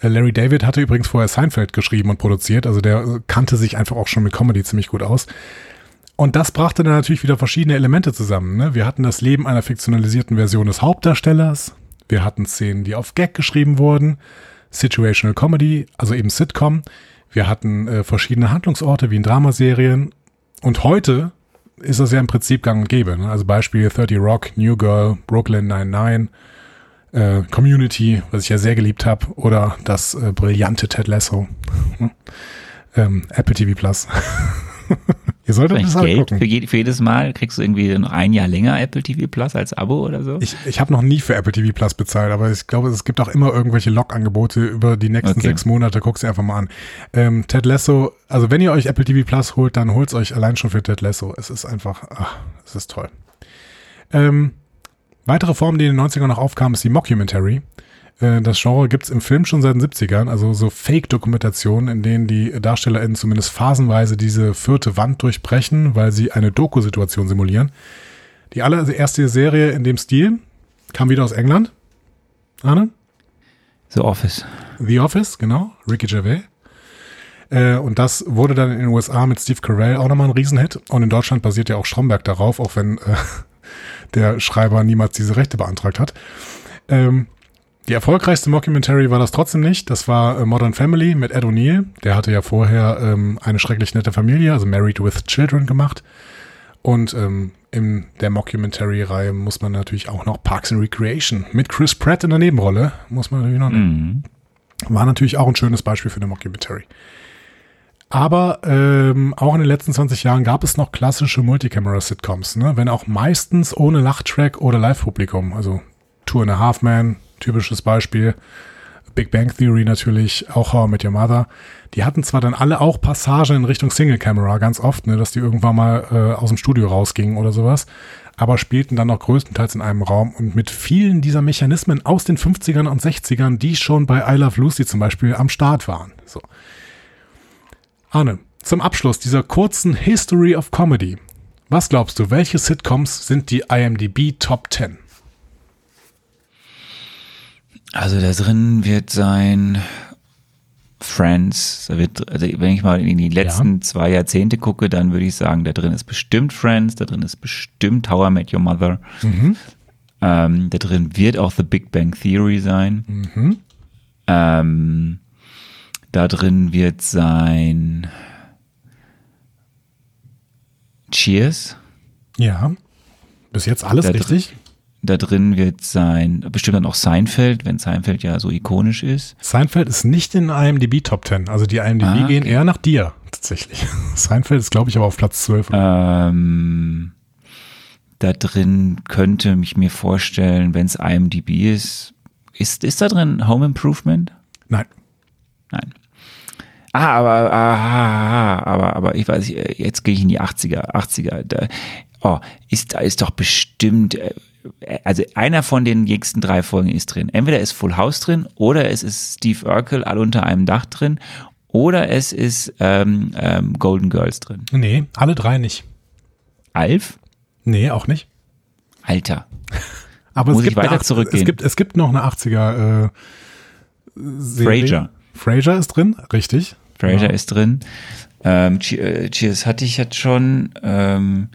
[SPEAKER 2] Äh, Larry David hatte übrigens vorher Seinfeld geschrieben und produziert, also der äh, kannte sich einfach auch schon mit Comedy ziemlich gut aus. Und das brachte dann natürlich wieder verschiedene Elemente zusammen. Ne? Wir hatten das Leben einer fiktionalisierten Version des Hauptdarstellers. Wir hatten Szenen, die auf Gag geschrieben wurden. Situational Comedy, also eben Sitcom. Wir hatten äh, verschiedene Handlungsorte wie in Dramaserien. Und heute ist das ja im Prinzip gang und gäbe. Ne? Also Beispiel 30 Rock, New Girl, Brooklyn 99, äh, Community, was ich ja sehr geliebt habe, oder das äh, brillante Ted Lasso. ähm, Apple TV Plus. Ihr solltet das
[SPEAKER 1] Vielleicht
[SPEAKER 2] halt
[SPEAKER 1] Geld
[SPEAKER 2] gucken.
[SPEAKER 1] für, je, für jedes Mal kriegst du irgendwie noch ein Jahr länger Apple TV Plus als Abo oder so.
[SPEAKER 2] Ich, ich habe noch nie für Apple TV Plus bezahlt, aber ich glaube, es gibt auch immer irgendwelche Log-Angebote über die nächsten
[SPEAKER 1] Okay.
[SPEAKER 2] sechs Monate. Guck's dir einfach mal an. Ähm, Ted Lasso, also wenn ihr euch Apple TV Plus holt, dann holt's euch allein schon für Ted Lasso. Es ist einfach, ach, es ist toll. Ähm, weitere Form, die in den 90ern noch aufkam, ist die Mockumentary. Äh, Das Genre gibt's im Film schon seit den 70ern, also so Fake-Dokumentationen, in denen die DarstellerInnen zumindest phasenweise diese vierte Wand durchbrechen, weil sie eine Doku-Situation simulieren. Die allererste Serie in dem Stil kam wieder aus England. Arne?
[SPEAKER 1] The Office.
[SPEAKER 2] The Office, genau. Ricky Gervais. Äh, und das wurde dann in den USA mit Steve Carell auch nochmal ein Riesenhit. Und in Deutschland basiert ja auch Stromberg darauf, auch wenn äh, der Schreiber niemals diese Rechte beantragt hat. Ähm, die erfolgreichste Mockumentary war das trotzdem nicht. Das war äh, Modern Family mit Ed O'Neill. Der hatte ja vorher ähm, eine schrecklich nette Familie, also Married with Children gemacht. Und ähm, in der Mockumentary-Reihe muss man natürlich auch noch Parks and Recreation mit Chris Pratt in der Nebenrolle, muss man natürlich noch nennen.
[SPEAKER 1] Mhm.
[SPEAKER 2] War natürlich auch ein schönes Beispiel für eine Mockumentary. Aber ähm, auch in den letzten 20 Jahren gab es noch klassische Multicamera-Sitcoms, ne? wenn auch meistens ohne Lachtrack oder Live-Publikum. Also Two and a Half Man, typisches Beispiel. Big Bang Theory natürlich, auch How I Met Your Mother. Die hatten zwar dann alle auch Passagen in Richtung Single Camera, ganz oft, ne, dass die irgendwann mal äh, aus dem Studio rausgingen oder sowas, aber spielten dann noch größtenteils in einem Raum und mit vielen dieser Mechanismen aus den 50ern und 60ern, die schon bei I Love Lucy zum Beispiel am Start waren. So. Arne, zum Abschluss dieser kurzen History of Comedy. Was glaubst du, welche Sitcoms sind die IMDb Top 10?
[SPEAKER 1] Also da drin wird sein Friends. Wird, also wenn ich mal in die letzten zwei Jahrzehnte gucke, dann würde ich sagen, da drin ist bestimmt Friends, da drin ist bestimmt How I Met Your Mother.
[SPEAKER 2] Mhm.
[SPEAKER 1] Ähm, da drin wird auch The Big Bang Theory sein.
[SPEAKER 2] Mhm.
[SPEAKER 1] Ähm, da drin wird sein Cheers.
[SPEAKER 2] Ja. Bis jetzt alles
[SPEAKER 1] Da drin-
[SPEAKER 2] richtig?
[SPEAKER 1] Da drin wird sein, bestimmt dann auch Seinfeld, wenn Seinfeld ja so ikonisch ist.
[SPEAKER 2] Seinfeld ist nicht in IMDb Top 10. Also die IMDb
[SPEAKER 1] Ah,
[SPEAKER 2] gehen
[SPEAKER 1] okay.
[SPEAKER 2] eher nach dir, tatsächlich. Seinfeld ist, glaube ich, aber auf Platz 12.
[SPEAKER 1] Ähm, da drin könnte ich mir vorstellen, wenn es IMDb ist, ist, ist da drin Home Improvement?
[SPEAKER 2] Nein.
[SPEAKER 1] Nein. Ah, aber, ah, aber, aber ich weiß, jetzt gehe ich in die 80er, 80er. Da, oh, ist, da ist doch bestimmt, äh, also einer von den nächsten drei Folgen ist drin. Entweder ist Full House drin oder es ist Steve Urkel all unter einem Dach drin oder es ist ähm, ähm, Golden Girls drin.
[SPEAKER 2] Nee, alle drei nicht.
[SPEAKER 1] Alf?
[SPEAKER 2] Nee, auch nicht.
[SPEAKER 1] Alter.
[SPEAKER 2] Aber
[SPEAKER 1] Muss
[SPEAKER 2] es
[SPEAKER 1] ich
[SPEAKER 2] gibt, eine
[SPEAKER 1] weiter
[SPEAKER 2] 80
[SPEAKER 1] zurückgehen?
[SPEAKER 2] es gibt es gibt noch eine 80er äh, Serie.
[SPEAKER 1] Frasier.
[SPEAKER 2] Frasier ist drin, richtig.
[SPEAKER 1] Fraser
[SPEAKER 2] Ja.
[SPEAKER 1] ist drin. Ähm, äh, Cheers hatte ich jetzt schon. Ähm,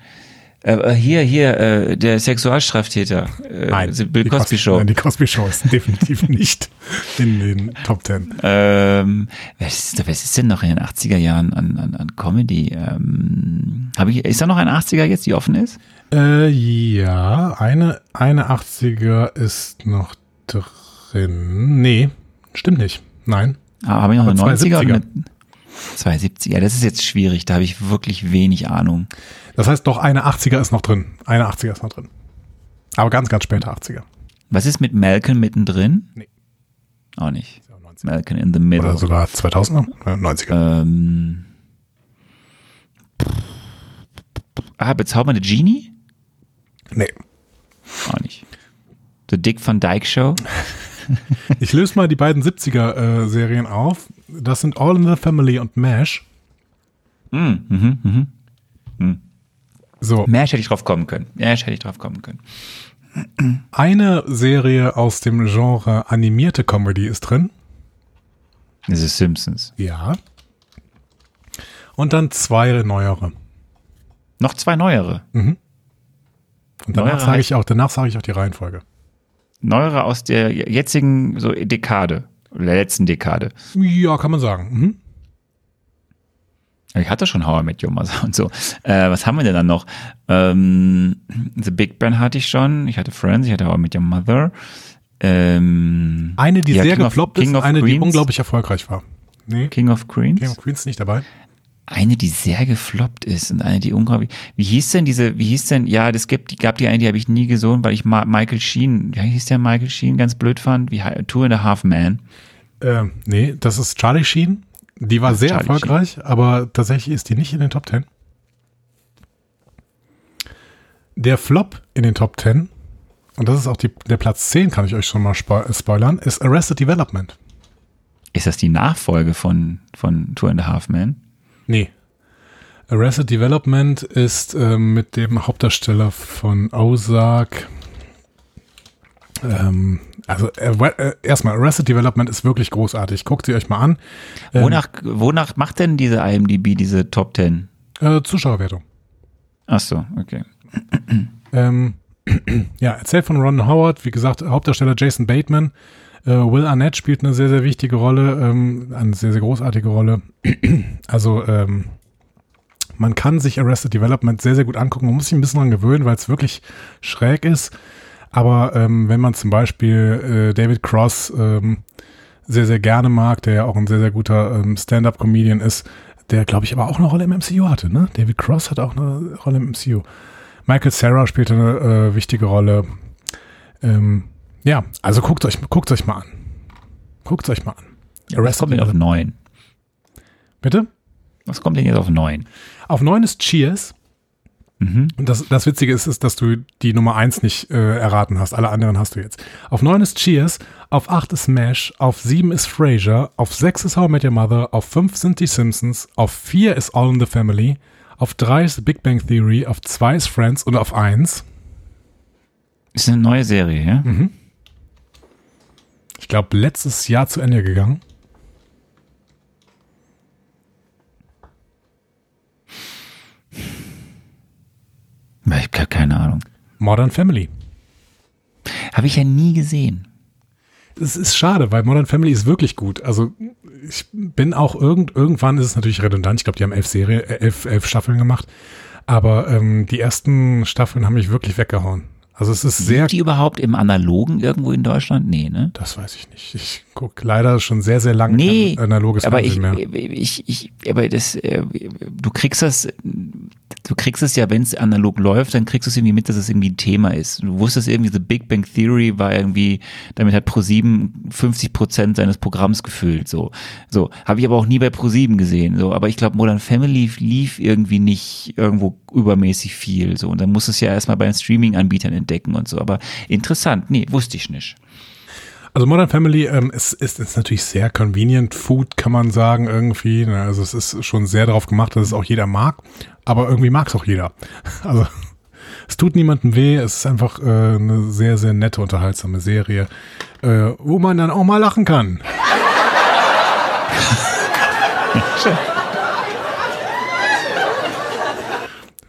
[SPEAKER 1] äh, äh, hier, hier, äh, der Sexualstraftäter. Äh,
[SPEAKER 2] Nein,
[SPEAKER 1] Bill
[SPEAKER 2] die
[SPEAKER 1] Cosby Show.
[SPEAKER 2] Nein, die Cosby Show ist definitiv nicht in den Top Ten.
[SPEAKER 1] Ähm, was, ist, was ist denn noch in den 80er Jahren an, an, an Comedy? Ähm, hab ich, ist da noch ein 80er jetzt, die offen ist?
[SPEAKER 2] Äh, ja, eine, eine 80er ist noch drin. Nee, stimmt nicht. Nein.
[SPEAKER 1] Ah, habe ich noch eine 90er? 70er. 270, ja, das ist jetzt schwierig, da habe ich wirklich wenig Ahnung.
[SPEAKER 2] Das heißt, doch eine 80er ist noch drin. Eine 80er ist noch drin. Aber ganz, ganz später 80er.
[SPEAKER 1] Was ist mit Malcolm mittendrin?
[SPEAKER 2] Nee.
[SPEAKER 1] Auch nicht. Malcolm in the Middle.
[SPEAKER 2] Oder sogar 2000er? 90er.
[SPEAKER 1] Äh, ähm, ah, bezaubernde Genie?
[SPEAKER 2] Nee.
[SPEAKER 1] Auch nicht. The Dick van Dyke Show?
[SPEAKER 2] ich löse mal die beiden 70er-Serien äh, auf. Das sind All in the Family und MASH.
[SPEAKER 1] Mhm, mhm, mhm.
[SPEAKER 2] So,
[SPEAKER 1] Mesh hätte ich drauf kommen können. Mesh hätte ich drauf kommen können.
[SPEAKER 2] eine Serie aus dem Genre animierte Comedy ist drin.
[SPEAKER 1] Das ist Simpsons.
[SPEAKER 2] Ja. Und dann zwei neuere.
[SPEAKER 1] Noch zwei neuere.
[SPEAKER 2] Und danach sage ich auch, danach sage ich auch die Reihenfolge.
[SPEAKER 1] Neuere aus der jetzigen so Dekade. Oder der letzten Dekade.
[SPEAKER 2] Ja, kann man sagen. Mhm.
[SPEAKER 1] Ich hatte schon How I Met Your Mother und so. Äh, was haben wir denn dann noch? Ähm, The Big Bang hatte ich schon. Ich hatte Friends, ich hatte How I Met Your Mother. Ähm,
[SPEAKER 2] Eine, die
[SPEAKER 1] ja,
[SPEAKER 2] sehr
[SPEAKER 1] King of-
[SPEAKER 2] gefloppt
[SPEAKER 1] King
[SPEAKER 2] ist,
[SPEAKER 1] of
[SPEAKER 2] eine, die
[SPEAKER 1] Queens.
[SPEAKER 2] unglaublich erfolgreich war. Nee,
[SPEAKER 1] King of Queens.
[SPEAKER 2] King of Queens ist nicht dabei.
[SPEAKER 1] Eine, die sehr gefloppt ist und eine, die unglaublich. Wie hieß denn diese, wie hieß denn, ja, das gibt, die gab die eine, die habe ich nie gesehen, weil ich Ma Michael Sheen, wie hieß der Michael Sheen, ganz blöd fand, wie Two and a Half Man.
[SPEAKER 2] Ähm, nee, das ist Charlie Sheen. Die war sehr
[SPEAKER 1] Charlie
[SPEAKER 2] erfolgreich, aber tatsächlich ist die nicht in den Top 10. Der Flop in den Top 10, und das ist auch die, der Platz 10, kann ich euch schon mal spo spoilern, ist Arrested Development.
[SPEAKER 1] Ist das die Nachfolge von, von Two and a Half Man?
[SPEAKER 2] Nee. Arrested Development ist ähm, mit dem Hauptdarsteller von Ozark. Ähm, also äh, erstmal, Arrested Development ist wirklich großartig. Guckt sie euch mal an. Ähm,
[SPEAKER 1] Wonach, wonach macht denn diese IMDb diese Top 10?
[SPEAKER 2] äh, Zuschauerwertung.
[SPEAKER 1] Ach so, okay.
[SPEAKER 2] Ähm, ja, erzählt von Ron Howard, wie gesagt, Hauptdarsteller Jason Bateman. Äh, Will Arnett spielt eine sehr, sehr wichtige Rolle, ähm, eine sehr, sehr großartige Rolle. also, ähm, man kann sich Arrested Development sehr, sehr gut angucken. Man muss sich ein bisschen dran gewöhnen, weil es wirklich schräg ist. Aber ähm, wenn man zum Beispiel äh, David Cross ähm, sehr, sehr gerne mag, der ja auch ein sehr, sehr guter ähm, Stand-up-Comedian ist, der, glaube ich, aber auch eine Rolle im MCU hatte. Ne? David Cross hat auch eine Rolle im MCU. Michael Sarah spielte eine äh, wichtige Rolle. Ähm, ja, also guckt euch, guckt euch mal an. Guckt euch mal an.
[SPEAKER 1] Was kommt denn auf 9?
[SPEAKER 2] Bitte?
[SPEAKER 1] Was kommt denn jetzt auf 9?
[SPEAKER 2] Auf 9 ist Cheers.
[SPEAKER 1] Mhm.
[SPEAKER 2] Und das, das Witzige ist, ist, dass du die Nummer 1 nicht äh, erraten hast. Alle anderen hast du jetzt. Auf 9 ist Cheers, auf 8 ist MASH, auf 7 ist Frasier, auf 6 ist How I Met Your Mother, auf 5 sind die Simpsons, auf 4 ist All in the Family, auf 3 ist Big Bang Theory, auf 2 ist Friends und auf 1,
[SPEAKER 1] Ist eine neue Serie, ja?
[SPEAKER 2] Mhm. Ich glaube, letztes Jahr zu Ende gegangen.
[SPEAKER 1] Ich habe keine Ahnung.
[SPEAKER 2] Modern Family.
[SPEAKER 1] Habe ich ja nie gesehen.
[SPEAKER 2] Es ist schade, weil Modern Family ist wirklich gut. Also ich bin auch irgend, irgendwann ist es natürlich redundant. Ich glaube, die haben elf Serie, äh, elf, elf Staffeln gemacht. Aber ähm, die ersten Staffeln haben mich wirklich weggehauen. Also es ist sehr,
[SPEAKER 1] Sind die überhaupt im Analogen irgendwo in Deutschland? Nee, ne?
[SPEAKER 2] das weiß ich nicht. Ich gucke leider schon sehr, sehr lange
[SPEAKER 1] Nee,
[SPEAKER 2] analoges
[SPEAKER 1] aber ich,
[SPEAKER 2] Fernsehen mehr.
[SPEAKER 1] ich, ich, aber das, äh, du kriegst das, du kriegst es ja, wenn es analog läuft, dann kriegst du es irgendwie mit, dass es irgendwie ein Thema ist. Du wusstest irgendwie, The Big Bang Theory war irgendwie, damit hat Pro7 50 Prozent seines Programms gefüllt, so. So. Habe ich aber auch nie bei Pro7 gesehen, so. Aber ich glaube, Modern Family lief irgendwie nicht irgendwo übermäßig viel, so. Und dann musst du es ja erstmal bei den Streaming-Anbietern entdecken und so. Aber interessant, nee, wusste ich nicht.
[SPEAKER 2] Also Modern Family ähm, ist, ist, ist natürlich sehr convenient Food, kann man sagen, irgendwie. Ne? Also es ist schon sehr darauf gemacht, dass es auch jeder mag. Aber irgendwie mag es auch jeder. Also es tut niemandem weh. Es ist einfach äh, eine sehr, sehr nette, unterhaltsame Serie, äh, wo man dann auch mal lachen kann.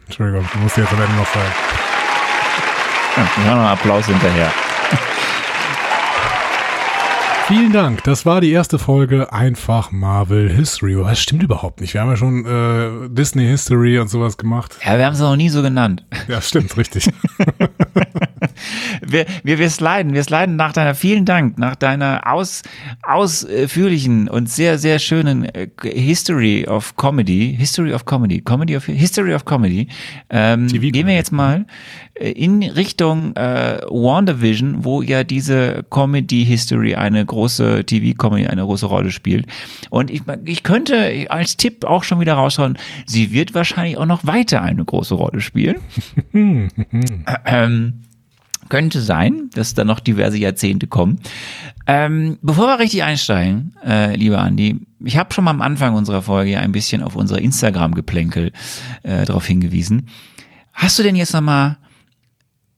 [SPEAKER 2] Entschuldigung, ich musste jetzt am Ende noch sagen.
[SPEAKER 1] Ja, noch einen Applaus hinterher.
[SPEAKER 2] Vielen Dank. Das war die erste Folge einfach Marvel History. Oh, Das stimmt überhaupt nicht. Wir haben ja schon äh, Disney History und sowas gemacht.
[SPEAKER 1] Ja, wir haben es noch nie so genannt.
[SPEAKER 2] Ja, stimmt, richtig.
[SPEAKER 1] Wir, wir, wir sliden, wir sliden nach deiner, vielen Dank, nach deiner aus, ausführlichen und sehr, sehr schönen äh, History of Comedy, History of Comedy, Comedy of, History of Comedy, ähm, gehen wir jetzt mal äh, in Richtung äh, WandaVision, wo ja diese Comedy-History eine große TV-Comedy eine große Rolle spielt. Und ich, ich könnte als Tipp auch schon wieder raushauen, sie wird wahrscheinlich auch noch weiter eine große Rolle spielen. ähm, könnte sein, dass da noch diverse Jahrzehnte kommen. Ähm, bevor wir richtig einsteigen, äh, lieber Andi, ich habe schon mal am Anfang unserer Folge ja ein bisschen auf unser Instagram-Geplänkel äh, darauf hingewiesen. Hast du denn jetzt noch mal,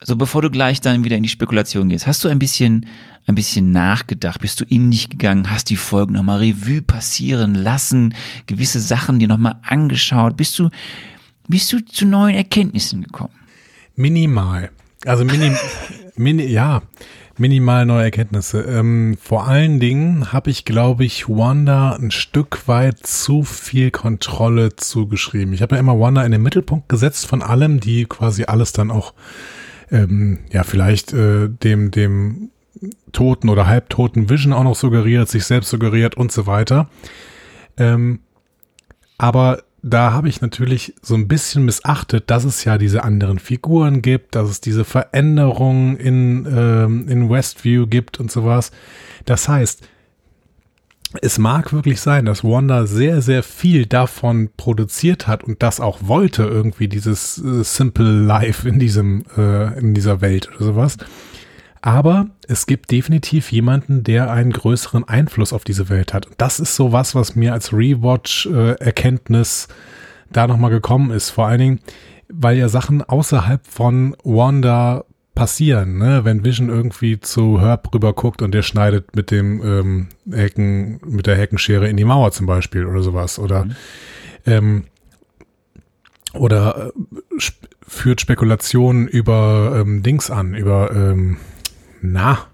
[SPEAKER 1] so bevor du gleich dann wieder in die Spekulation gehst, hast du ein bisschen, ein bisschen nachgedacht? Bist du in dich gegangen? Hast die Folgen noch mal Revue passieren lassen? Gewisse Sachen dir noch mal angeschaut? Bist du, bist du zu neuen Erkenntnissen gekommen?
[SPEAKER 2] Minimal. Also mini, mini, ja. Minimal neue Erkenntnisse. Ähm, vor allen Dingen habe ich, glaube ich, Wanda ein Stück weit zu viel Kontrolle zugeschrieben. Ich habe ja immer Wanda in den Mittelpunkt gesetzt von allem, die quasi alles dann auch, ähm, ja, vielleicht äh, dem, dem toten oder halbtoten Vision auch noch suggeriert, sich selbst suggeriert und so weiter. Ähm, aber da habe ich natürlich so ein bisschen missachtet, dass es ja diese anderen Figuren gibt, dass es diese Veränderungen in, ähm, in Westview gibt und sowas. Das heißt, es mag wirklich sein, dass Wanda sehr, sehr viel davon produziert hat und das auch wollte, irgendwie dieses äh, Simple Life in diesem, äh, in dieser Welt oder sowas. Aber es gibt definitiv jemanden, der einen größeren Einfluss auf diese Welt hat. Und das ist so was, was mir als Rewatch-Erkenntnis äh, da nochmal gekommen ist. Vor allen Dingen, weil ja Sachen außerhalb von Wanda passieren, ne? Wenn Vision irgendwie zu Herb rüber guckt und der schneidet mit dem ähm, Hecken, mit der Heckenschere in die Mauer zum Beispiel oder sowas. Oder mhm. ähm, oder äh, sp führt Spekulationen über ähm, Dings an, über ähm, na,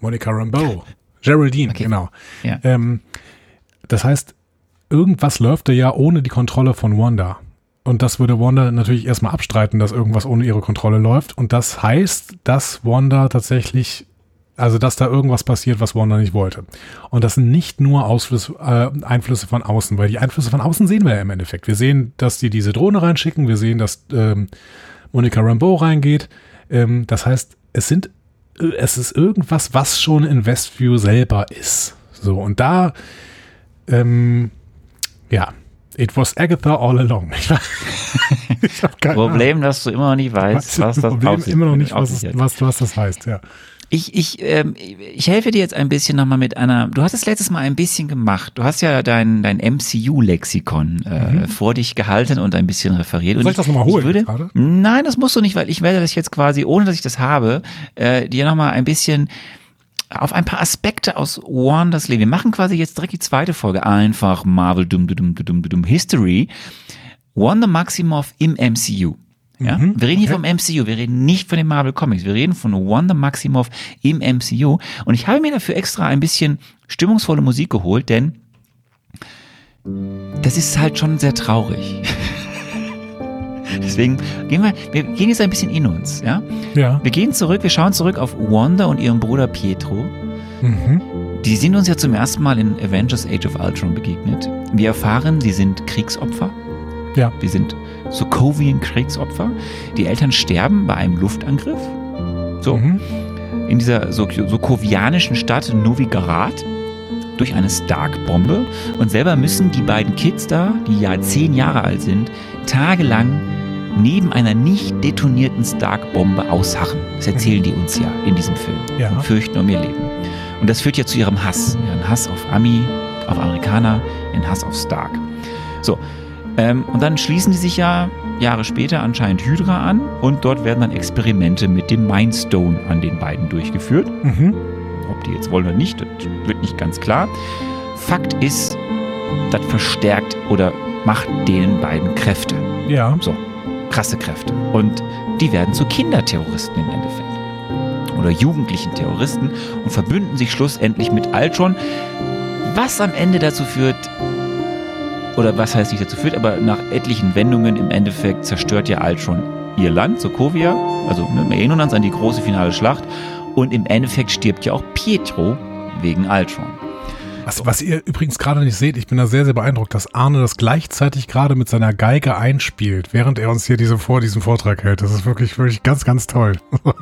[SPEAKER 2] Monica Rambeau. Geraldine, okay. genau. Ja. Ähm, das heißt, irgendwas läuft da ja ohne die Kontrolle von Wanda. Und das würde Wanda natürlich erstmal abstreiten, dass irgendwas ohne ihre Kontrolle läuft. Und das heißt, dass Wanda tatsächlich, also dass da irgendwas passiert, was Wanda nicht wollte. Und das sind nicht nur Ausflüsse, äh, Einflüsse von außen, weil die Einflüsse von außen sehen wir ja im Endeffekt. Wir sehen, dass die diese Drohne reinschicken, wir sehen, dass ähm, Monica Rambeau reingeht. Ähm, das heißt, es sind, es ist irgendwas, was schon in Westview selber ist. So, und da, ähm, ja, it was Agatha all along.
[SPEAKER 1] ich Problem, dass du immer noch nicht weißt, was, das
[SPEAKER 2] Problem immer noch nicht, was, was, was das heißt, ja.
[SPEAKER 1] Ich, ich, ähm, ich helfe dir jetzt ein bisschen nochmal mit einer, du hast es letztes Mal ein bisschen gemacht. Du hast ja dein, dein MCU-Lexikon äh, mhm. vor dich gehalten und ein bisschen referiert.
[SPEAKER 2] Soll ich das nochmal holen?
[SPEAKER 1] Würde? Nein, das musst du nicht, weil ich werde das jetzt quasi, ohne dass ich das habe, äh, dir nochmal ein bisschen auf ein paar Aspekte aus Wanders Leben. Wir machen quasi jetzt direkt die zweite Folge. Einfach Marvel Dum Dum Dum Dum History. Wanda Maximoff im MCU. Ja? Mhm, wir reden hier okay. vom MCU, wir reden nicht von den Marvel Comics, wir reden von Wanda Maximoff im MCU. Und ich habe mir dafür extra ein bisschen stimmungsvolle Musik geholt, denn das ist halt schon sehr traurig. Deswegen gehen wir, wir gehen jetzt ein bisschen in uns, ja?
[SPEAKER 2] Ja.
[SPEAKER 1] Wir gehen zurück, wir schauen zurück auf Wanda und ihren Bruder Pietro. Mhm. Die sind uns ja zum ersten Mal in Avengers Age of Ultron begegnet. Wir erfahren, sie sind Kriegsopfer.
[SPEAKER 2] Ja.
[SPEAKER 1] Die sind Sokovian-Kriegsopfer. Die Eltern sterben bei einem Luftangriff. So. Mhm. In dieser sokovianischen Stadt Novigrad durch eine Stark-Bombe. Und selber müssen die beiden Kids da, die ja zehn Jahre alt sind, tagelang neben einer nicht detonierten Stark-Bombe ausharren. Das erzählen die uns ja in diesem Film. Ja. Und fürchten um ihr Leben. Und das führt ja zu ihrem Hass. Ihren Hass auf Ami, auf Amerikaner, ihren Hass auf Stark. So. Ähm, und dann schließen die sich ja Jahre später anscheinend Hydra an und dort werden dann Experimente mit dem Mindstone an den beiden durchgeführt. Mhm. Ob die jetzt wollen oder nicht, das wird nicht ganz klar. Fakt ist, das verstärkt oder macht denen beiden Kräfte.
[SPEAKER 2] Ja.
[SPEAKER 1] So, krasse Kräfte. Und die werden zu Kinderterroristen im Endeffekt. Oder jugendlichen Terroristen und verbünden sich schlussendlich mit Ultron, was am Ende dazu führt, oder was heißt nicht dazu führt, aber nach etlichen Wendungen im Endeffekt zerstört ja Ultron ihr Land, Sokovia. Also ne, wir erinnern uns an die große finale Schlacht. Und im Endeffekt stirbt ja auch Pietro wegen Ultron.
[SPEAKER 2] Was, was ihr übrigens gerade nicht seht, ich bin da sehr, sehr beeindruckt, dass Arne das gleichzeitig gerade mit seiner Geige einspielt, während er uns hier diese, vor diesen Vortrag hält. Das ist wirklich, wirklich ganz, ganz toll.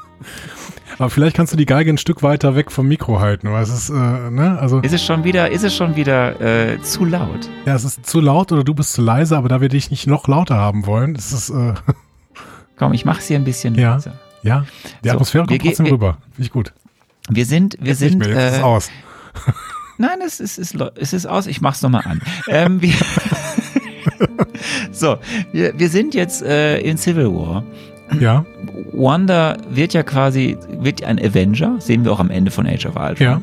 [SPEAKER 2] Aber vielleicht kannst du die Geige ein Stück weiter weg vom Mikro halten, weil es ist, äh, ne, also.
[SPEAKER 1] Ist es schon wieder, ist es schon wieder äh, zu laut?
[SPEAKER 2] Ja, es ist zu laut oder du bist zu leise, aber da wir dich nicht noch lauter haben wollen, ist es. Äh
[SPEAKER 1] Komm, ich mach's hier ein bisschen
[SPEAKER 2] ja, leiser. Ja, die Atmosphäre so, kommt trotzdem rüber. Finde ich gut.
[SPEAKER 1] Wir sind, wir
[SPEAKER 2] jetzt
[SPEAKER 1] sind.
[SPEAKER 2] Nicht mehr, jetzt äh, ist aus.
[SPEAKER 1] Nein, es ist, es, ist, es ist aus. Ich mach's nochmal an. ähm, wir so, wir, wir sind jetzt äh, in Civil War.
[SPEAKER 2] Ja.
[SPEAKER 1] Wanda wird ja quasi, wird ein Avenger, sehen wir auch am Ende von Age of Ultron.
[SPEAKER 2] Ja.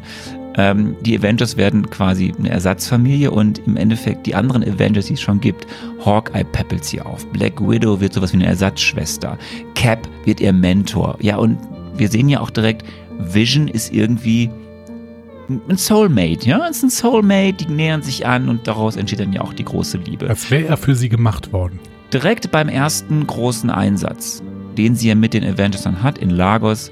[SPEAKER 1] Ähm, die Avengers werden quasi eine Ersatzfamilie und im Endeffekt die anderen Avengers, die es schon gibt, Hawkeye peppelt sie auf, Black Widow wird sowas wie eine Ersatzschwester, Cap wird ihr Mentor, ja und wir sehen ja auch direkt, Vision ist irgendwie ein Soulmate, ja, es ist ein Soulmate, die nähern sich an und daraus entsteht dann ja auch die große Liebe.
[SPEAKER 2] Als wäre er für sie gemacht worden.
[SPEAKER 1] Direkt beim ersten großen Einsatz, den sie ja mit den Avengers dann hat in Lagos,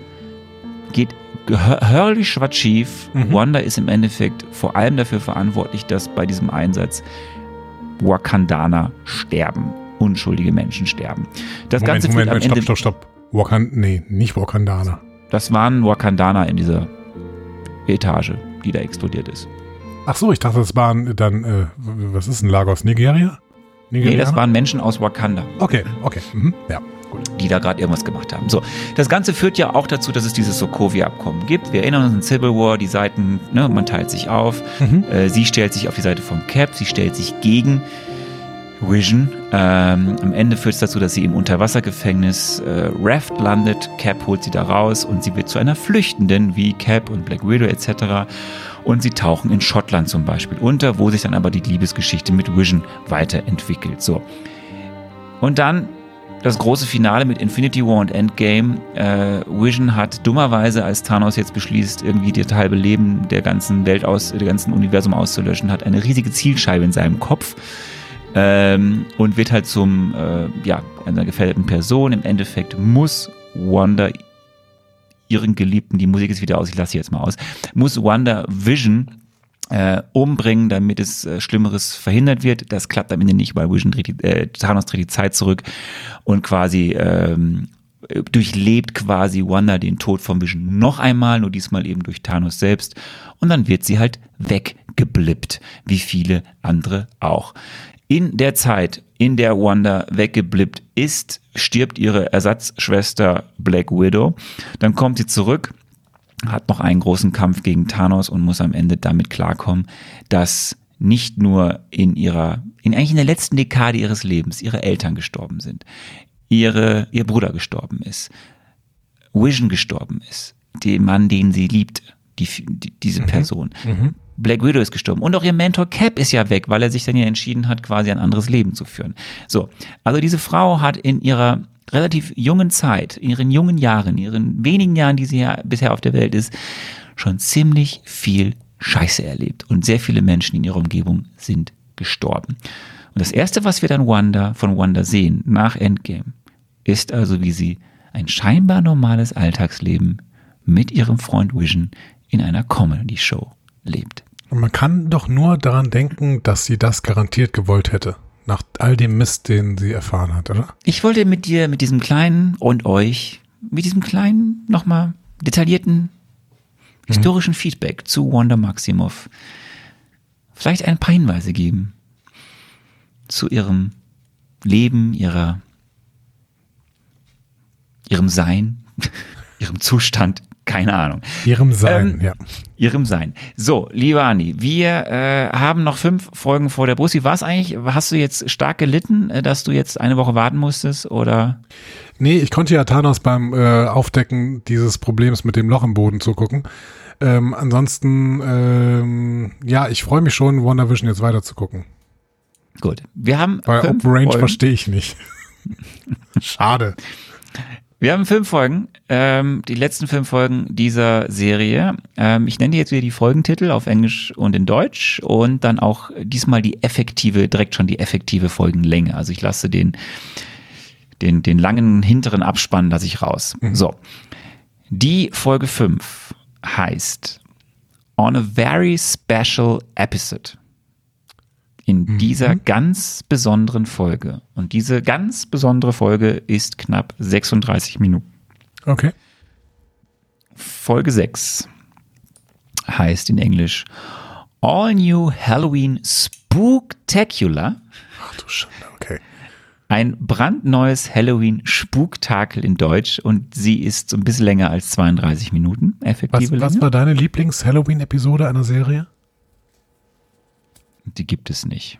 [SPEAKER 1] geht gehörlich was schief.
[SPEAKER 2] Mhm.
[SPEAKER 1] Wanda ist im Endeffekt vor allem dafür verantwortlich, dass bei diesem Einsatz Wakandaner sterben. Unschuldige Menschen sterben. Das
[SPEAKER 2] Moment,
[SPEAKER 1] Ganze
[SPEAKER 2] Moment,
[SPEAKER 1] führt am
[SPEAKER 2] Moment, stopp,
[SPEAKER 1] Ende.
[SPEAKER 2] stopp, stopp. Wakand, nee, nicht Wakandaner.
[SPEAKER 1] Das waren Wakandaner in dieser Etage, die da explodiert ist.
[SPEAKER 2] Ach so, ich dachte, das waren dann, äh, was ist ein Lagos? Nigeria?
[SPEAKER 1] Nee, das waren Menschen aus Wakanda.
[SPEAKER 2] Okay, okay. Mhm. Ja, gut.
[SPEAKER 1] die da gerade irgendwas gemacht haben. So, das Ganze führt ja auch dazu, dass es dieses Sokovia-Abkommen gibt. Wir erinnern uns an Civil War, die Seiten, ne, man teilt sich auf.
[SPEAKER 2] Mhm.
[SPEAKER 1] Äh, sie stellt sich auf die Seite von Cap, sie stellt sich gegen Vision. Ähm, am Ende führt es dazu, dass sie im Unterwassergefängnis äh, Raft landet. Cap holt sie da raus und sie wird zu einer Flüchtenden wie Cap und Black Widow etc. Und sie tauchen in Schottland zum Beispiel unter, wo sich dann aber die Liebesgeschichte mit Vision weiterentwickelt. So. Und dann das große Finale mit Infinity War und Endgame. Äh, Vision hat dummerweise, als Thanos jetzt beschließt, irgendwie das halbe Leben der ganzen Welt aus, der ganzen Universum auszulöschen, hat eine riesige Zielscheibe in seinem Kopf ähm, und wird halt zum, äh, ja, einer gefährdeten Person. Im Endeffekt muss Wanda ihren Geliebten, die Musik ist wieder aus, ich lasse sie jetzt mal aus, muss Wanda Vision äh, umbringen, damit es äh, Schlimmeres verhindert wird. Das klappt am Ende nicht, weil Vision dreht die, äh, Thanos dreht die Zeit zurück und quasi ähm, durchlebt quasi Wanda den Tod von Vision noch einmal, nur diesmal eben durch Thanos selbst. Und dann wird sie halt weggeblippt, wie viele andere auch. In der Zeit, in der Wanda weggeblippt ist, stirbt ihre Ersatzschwester Black Widow. Dann kommt sie zurück, hat noch einen großen Kampf gegen Thanos und muss am Ende damit klarkommen, dass nicht nur in ihrer, in eigentlich in der letzten Dekade ihres Lebens ihre Eltern gestorben sind, ihre, ihr Bruder gestorben ist, Vision gestorben ist, der Mann, den sie liebte, die, die, diese Person. Black Widow ist gestorben und auch ihr Mentor Cap ist ja weg, weil er sich dann ja entschieden hat, quasi ein anderes Leben zu führen. So, also diese Frau hat in ihrer relativ jungen Zeit, in ihren jungen Jahren, in ihren wenigen Jahren, die sie ja bisher auf der Welt ist, schon ziemlich viel Scheiße erlebt und sehr viele Menschen in ihrer Umgebung sind gestorben. Und das erste, was wir dann Wanda von Wanda sehen nach Endgame, ist also, wie sie ein scheinbar normales Alltagsleben mit ihrem Freund Vision in einer Comedy-Show lebt.
[SPEAKER 2] Und man kann doch nur daran denken, dass sie das garantiert gewollt hätte. Nach all dem Mist, den sie erfahren hat, oder?
[SPEAKER 1] Ich wollte mit dir, mit diesem kleinen und euch, mit diesem kleinen, nochmal detaillierten historischen Feedback zu Wanda Maximoff vielleicht ein paar Hinweise geben zu ihrem Leben, ihrer, ihrem Sein, ihrem Zustand, keine Ahnung.
[SPEAKER 2] Ihrem Sein,
[SPEAKER 1] Ähm,
[SPEAKER 2] ja.
[SPEAKER 1] Ihrem Sein. So, lieber Andi, wir äh, haben noch fünf Folgen vor der Brust. Wie war es eigentlich? Hast du jetzt stark gelitten, äh, dass du jetzt eine Woche warten musstest? Oder?
[SPEAKER 2] Nee, ich konnte ja Thanos beim äh, Aufdecken dieses Problems mit dem Loch im Boden zugucken. Ähm, ansonsten, ähm, ja, ich freue mich schon, WandaVision jetzt weiter zu gucken.
[SPEAKER 1] Gut. Wir haben
[SPEAKER 2] Weil Range verstehe ich nicht. Schade.
[SPEAKER 1] Wir haben fünf Folgen, ähm, die letzten fünf Folgen dieser Serie. Ähm, ich nenne dir jetzt wieder die Folgentitel auf Englisch und in Deutsch und dann auch diesmal die effektive, direkt schon die effektive Folgenlänge. Also ich lasse den, den, den langen hinteren Abspann lasse ich raus. So. Die Folge fünf heißt On a very special episode. In dieser ganz besonderen Folge. Und diese ganz besondere Folge ist knapp 36 Minuten.
[SPEAKER 2] Okay.
[SPEAKER 1] Folge 6 heißt in Englisch All New Halloween Spooktacular.
[SPEAKER 2] Ach du Schande, okay.
[SPEAKER 1] Ein brandneues Halloween-Spuktakel in Deutsch und sie ist so ein bisschen länger als 32 Minuten,
[SPEAKER 2] Was,
[SPEAKER 1] effektive
[SPEAKER 2] was
[SPEAKER 1] Länge.
[SPEAKER 2] war deine Lieblings-Halloween-Episode einer Serie?
[SPEAKER 1] Die gibt es nicht.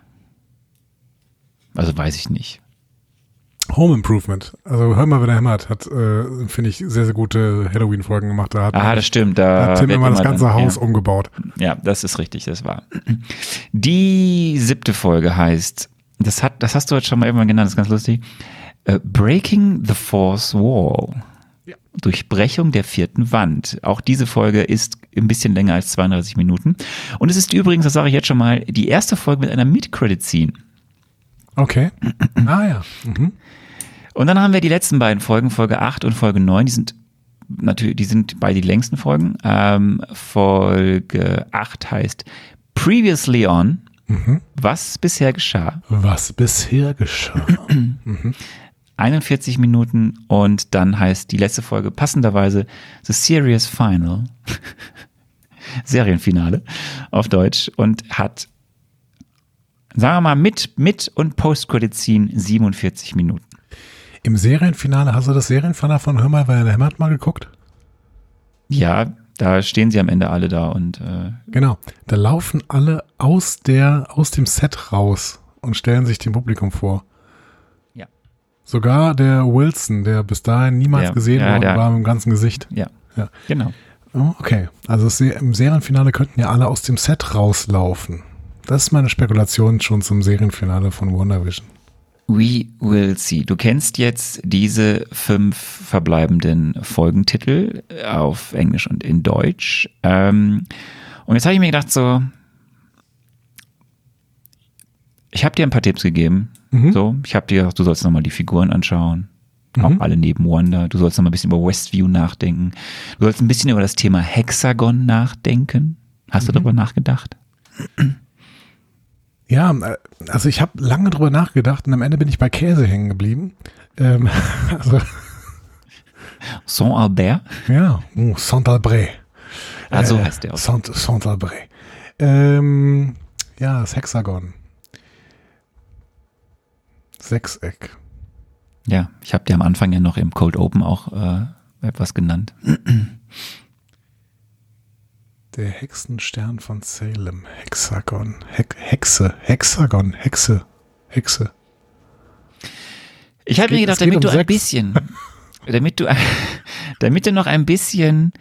[SPEAKER 1] Also weiß ich nicht.
[SPEAKER 2] Home Improvement. Also hör mal, wer der hämmert, hat, äh, finde ich, sehr, sehr gute Halloween-Folgen gemacht. Da hat,
[SPEAKER 1] Ah, das stimmt. Da
[SPEAKER 2] hat Tim immer das ganze
[SPEAKER 1] dann-
[SPEAKER 2] Haus
[SPEAKER 1] ja.
[SPEAKER 2] umgebaut.
[SPEAKER 1] Ja, das ist richtig, das war. Die siebte Folge heißt, das hat, das hast du jetzt schon mal irgendwann genannt, das ist ganz lustig. äh, Breaking the Fourth Wall. Durchbrechung der vierten Wand. Auch diese Folge ist ein bisschen länger als 32 Minuten. Und es ist übrigens, das sage ich jetzt schon mal, die erste Folge mit einer Mid-Credit-Scene.
[SPEAKER 2] Okay. ah ja. Mhm.
[SPEAKER 1] Und dann haben wir die letzten beiden Folgen, Folge 8 und Folge 9, die sind natürlich, die sind beide die längsten Folgen. Ähm, Folge 8 heißt Previously On. Was bisher geschah.
[SPEAKER 2] Was bisher geschah.
[SPEAKER 1] 41 Minuten und dann heißt die letzte Folge passenderweise The Serious Final. Serienfinale auf Deutsch und hat, sagen wir mal, mit, mit und Post-Credit-Scene 47 Minuten.
[SPEAKER 2] Im Serienfinale, hast du das Serienfinale von Hör mal, weil der Hämmert mal geguckt?
[SPEAKER 1] Ja, da stehen sie am Ende alle da und äh,
[SPEAKER 2] Genau. Da laufen alle aus der, aus dem Set raus und stellen sich dem Publikum vor. Sogar der Wilson, der bis dahin niemals
[SPEAKER 1] Ja,
[SPEAKER 2] gesehen
[SPEAKER 1] ja,
[SPEAKER 2] worden
[SPEAKER 1] der-
[SPEAKER 2] war mit dem ganzen Gesicht.
[SPEAKER 1] ja,
[SPEAKER 2] Ja.
[SPEAKER 1] genau.
[SPEAKER 2] Oh, okay. Also im Serienfinale könnten ja alle aus dem Set rauslaufen. Das ist meine Spekulation schon zum Serienfinale von WandaVision.
[SPEAKER 1] We will see. Du kennst jetzt diese fünf verbleibenden Folgentitel auf Englisch und in Deutsch. Ähm, und jetzt habe ich mir gedacht, so, ich habe dir ein paar Tipps gegeben. So, ich habe dir, gesagt, du sollst nochmal die Figuren anschauen. Auch alle neben Wanda. Du sollst nochmal ein bisschen über Westview nachdenken. Du sollst ein bisschen über das Thema Hexagon nachdenken. Hast du darüber nachgedacht?
[SPEAKER 2] Ja, äh, also ich habe lange drüber nachgedacht und am Ende bin ich bei Käse hängen geblieben. Ähm, also,
[SPEAKER 1] Saint-Albert?
[SPEAKER 2] ja, oh, Saint-Albret.
[SPEAKER 1] Also
[SPEAKER 2] Äh,
[SPEAKER 1] heißt der auch.
[SPEAKER 2] Saint, Saint-Albret. Ähm, ja, das Hexagon. Sechseck.
[SPEAKER 1] Ja, ich habe dir am Anfang ja noch im Cold Open auch äh, etwas genannt.
[SPEAKER 2] Der Hexenstern von Salem. Hexagon. He Hexe. Hexagon. Hexe. Hexe.
[SPEAKER 1] Ich habe mir gedacht, damit
[SPEAKER 2] um
[SPEAKER 1] du ein
[SPEAKER 2] sechs.
[SPEAKER 1] bisschen, damit du, damit du noch ein bisschen,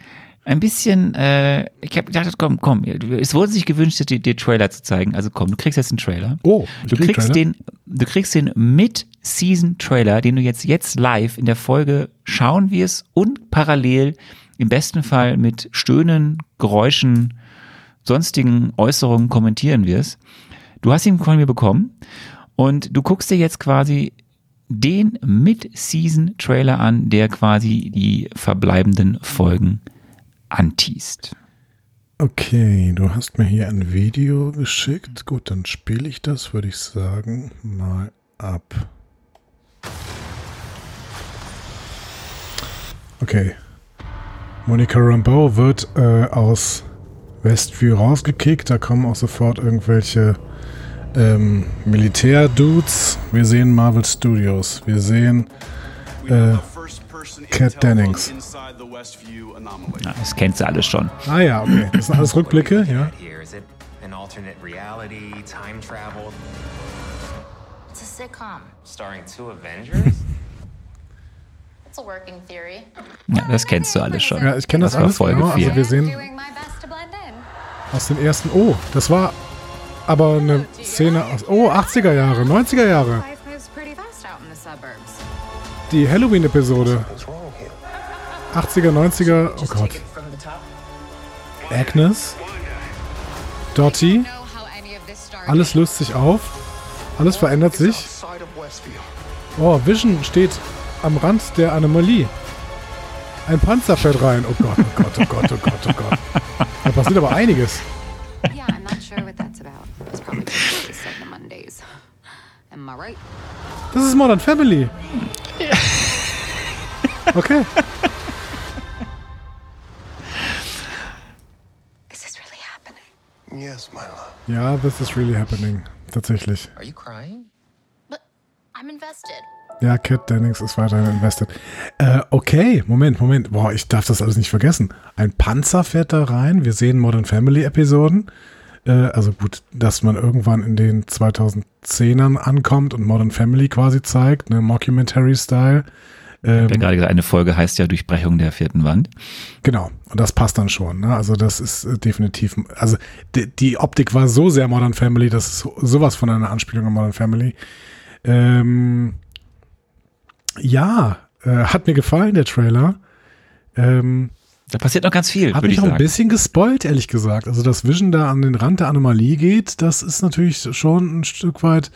[SPEAKER 1] ein bisschen, äh, ich habe gedacht, komm, komm, es wurde sich gewünscht, dir, dir Trailer zu zeigen. Also komm, du kriegst jetzt einen Trailer.
[SPEAKER 2] Oh,
[SPEAKER 1] du
[SPEAKER 2] krieg
[SPEAKER 1] kriegst den, du kriegst den Mid-Season-Trailer, den du jetzt jetzt live in der Folge schauen wirst und parallel im besten Fall mit Stöhnen, Geräuschen, sonstigen Äußerungen kommentieren wirst. Du hast ihn von mir bekommen und du guckst dir jetzt quasi den Mid-Season-Trailer an, der quasi die verbleibenden Folgen anteast.
[SPEAKER 2] Okay, du hast mir hier ein Video geschickt. Gut, dann spiele ich das, würde ich sagen, mal ab. Okay. Monica Rambeau wird äh, aus Westview rausgekickt. Da kommen auch sofort irgendwelche ähm, Militär-Dudes. Wir sehen Marvel Studios. Wir sehen äh, Kat Dennings.
[SPEAKER 1] Ja, das kennst du alles schon.
[SPEAKER 2] Ah ja, okay. Das sind alles Rückblicke, ja.
[SPEAKER 4] An alternate reality, time travel,
[SPEAKER 5] It's a sitcom.
[SPEAKER 4] starring two Avengers?
[SPEAKER 5] It's a working theory.
[SPEAKER 1] Ja, das kennst du alles schon.
[SPEAKER 2] Ja, ich kenne das,
[SPEAKER 1] war
[SPEAKER 2] alles.
[SPEAKER 1] Folge
[SPEAKER 2] genau. Also wir sehen aus den ersten. Oh, das war aber eine Szene aus. Oh, 80er Jahre, 90er Jahre. Die Halloween-Episode. 80er, 90er. Oh Gott. Agnes. Dottie. Alles löst sich auf. Alles verändert sich. Oh, Vision steht am Rand der Anomalie. Ein Panzer fährt rein. Oh Gott, oh Gott, oh Gott, oh Gott, oh Gott. Da passiert aber einiges. Das ist Modern Family. Okay.
[SPEAKER 5] Is this really happening?
[SPEAKER 6] Yes, my love.
[SPEAKER 2] Ja, this is really happening. Tatsächlich.
[SPEAKER 4] Are you crying?
[SPEAKER 5] But I'm invested.
[SPEAKER 2] Ja, Cat Dennings ist weiterhin invested. Äh, okay, Moment, Moment. Boah, ich darf das alles nicht vergessen. Ein Panzer fährt da rein. Wir sehen Modern Family Episoden. Äh, also gut, dass man irgendwann in den 2010ern ankommt und Modern Family quasi zeigt, ne, Mockumentary-Style.
[SPEAKER 1] Ich habe ja
[SPEAKER 2] Ähm,
[SPEAKER 1] gerade gesagt, eine Folge heißt ja Durchbrechung der vierten Wand.
[SPEAKER 2] Genau, und das passt dann schon. Ne? Also das ist äh, definitiv, also die, die Optik war so sehr Modern Family, das ist so- sowas von einer Anspielung an Modern Family. Ähm, ja, äh, hat mir gefallen, der Trailer. Ähm,
[SPEAKER 1] Da passiert noch ganz viel,
[SPEAKER 2] hat mich
[SPEAKER 1] ich
[SPEAKER 2] auch ein
[SPEAKER 1] sagen.
[SPEAKER 2] bisschen gespoilt, ehrlich gesagt. Also, dass Vision da an den Rand der Anomalie geht, das ist natürlich schon ein Stück weit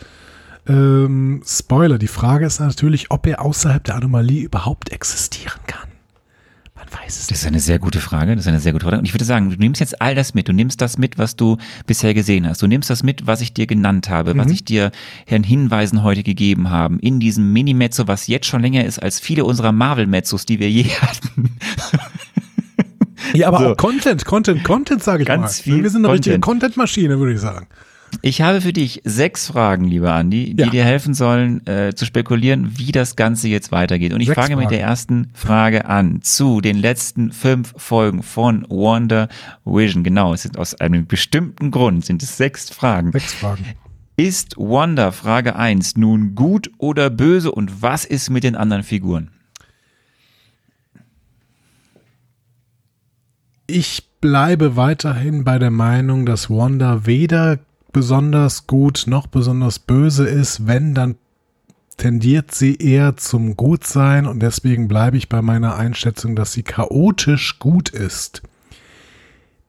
[SPEAKER 2] ähm, Spoiler. Die Frage ist natürlich, ob er außerhalb der Anomalie überhaupt existieren kann. Man weiß es
[SPEAKER 1] Das ist eine sehr gute Frage. Das ist eine sehr gute Frage. Und ich würde sagen, du nimmst jetzt all das mit. Du nimmst das mit, was du bisher gesehen hast. Du nimmst das mit, was ich dir genannt habe, was ich dir an Hinweisen heute gegeben haben. In diesem Mini-Mezzo, was jetzt schon länger ist als viele unserer Marvel-Mezzos, die wir je hatten.
[SPEAKER 2] Ja, aber
[SPEAKER 1] So.
[SPEAKER 2] auch Content, Content, Content, sage ich
[SPEAKER 1] Ganz
[SPEAKER 2] mal.
[SPEAKER 1] viel
[SPEAKER 2] Wir sind eine richtige
[SPEAKER 1] Content.
[SPEAKER 2] Content-Maschine, würde ich sagen.
[SPEAKER 1] Ich habe für dich sechs Fragen, lieber Andi, die
[SPEAKER 2] Ja.
[SPEAKER 1] dir helfen sollen, äh, zu spekulieren, wie das Ganze jetzt weitergeht. Und ich
[SPEAKER 2] Sechs
[SPEAKER 1] fange mit
[SPEAKER 2] Fragen.
[SPEAKER 1] der ersten Frage an. Zu den letzten fünf Folgen von Wonder Vision. Genau, es sind aus einem bestimmten Grund, sind es sechs Fragen.
[SPEAKER 2] Sechs Fragen.
[SPEAKER 1] Ist Wanda, Frage 1, nun gut oder böse und was ist mit den anderen Figuren?
[SPEAKER 2] Ich bleibe weiterhin bei der Meinung, dass Wanda weder besonders gut noch besonders böse ist. Wenn, dann tendiert sie eher zum Gutsein und deswegen bleibe ich bei meiner Einschätzung, dass sie chaotisch gut ist.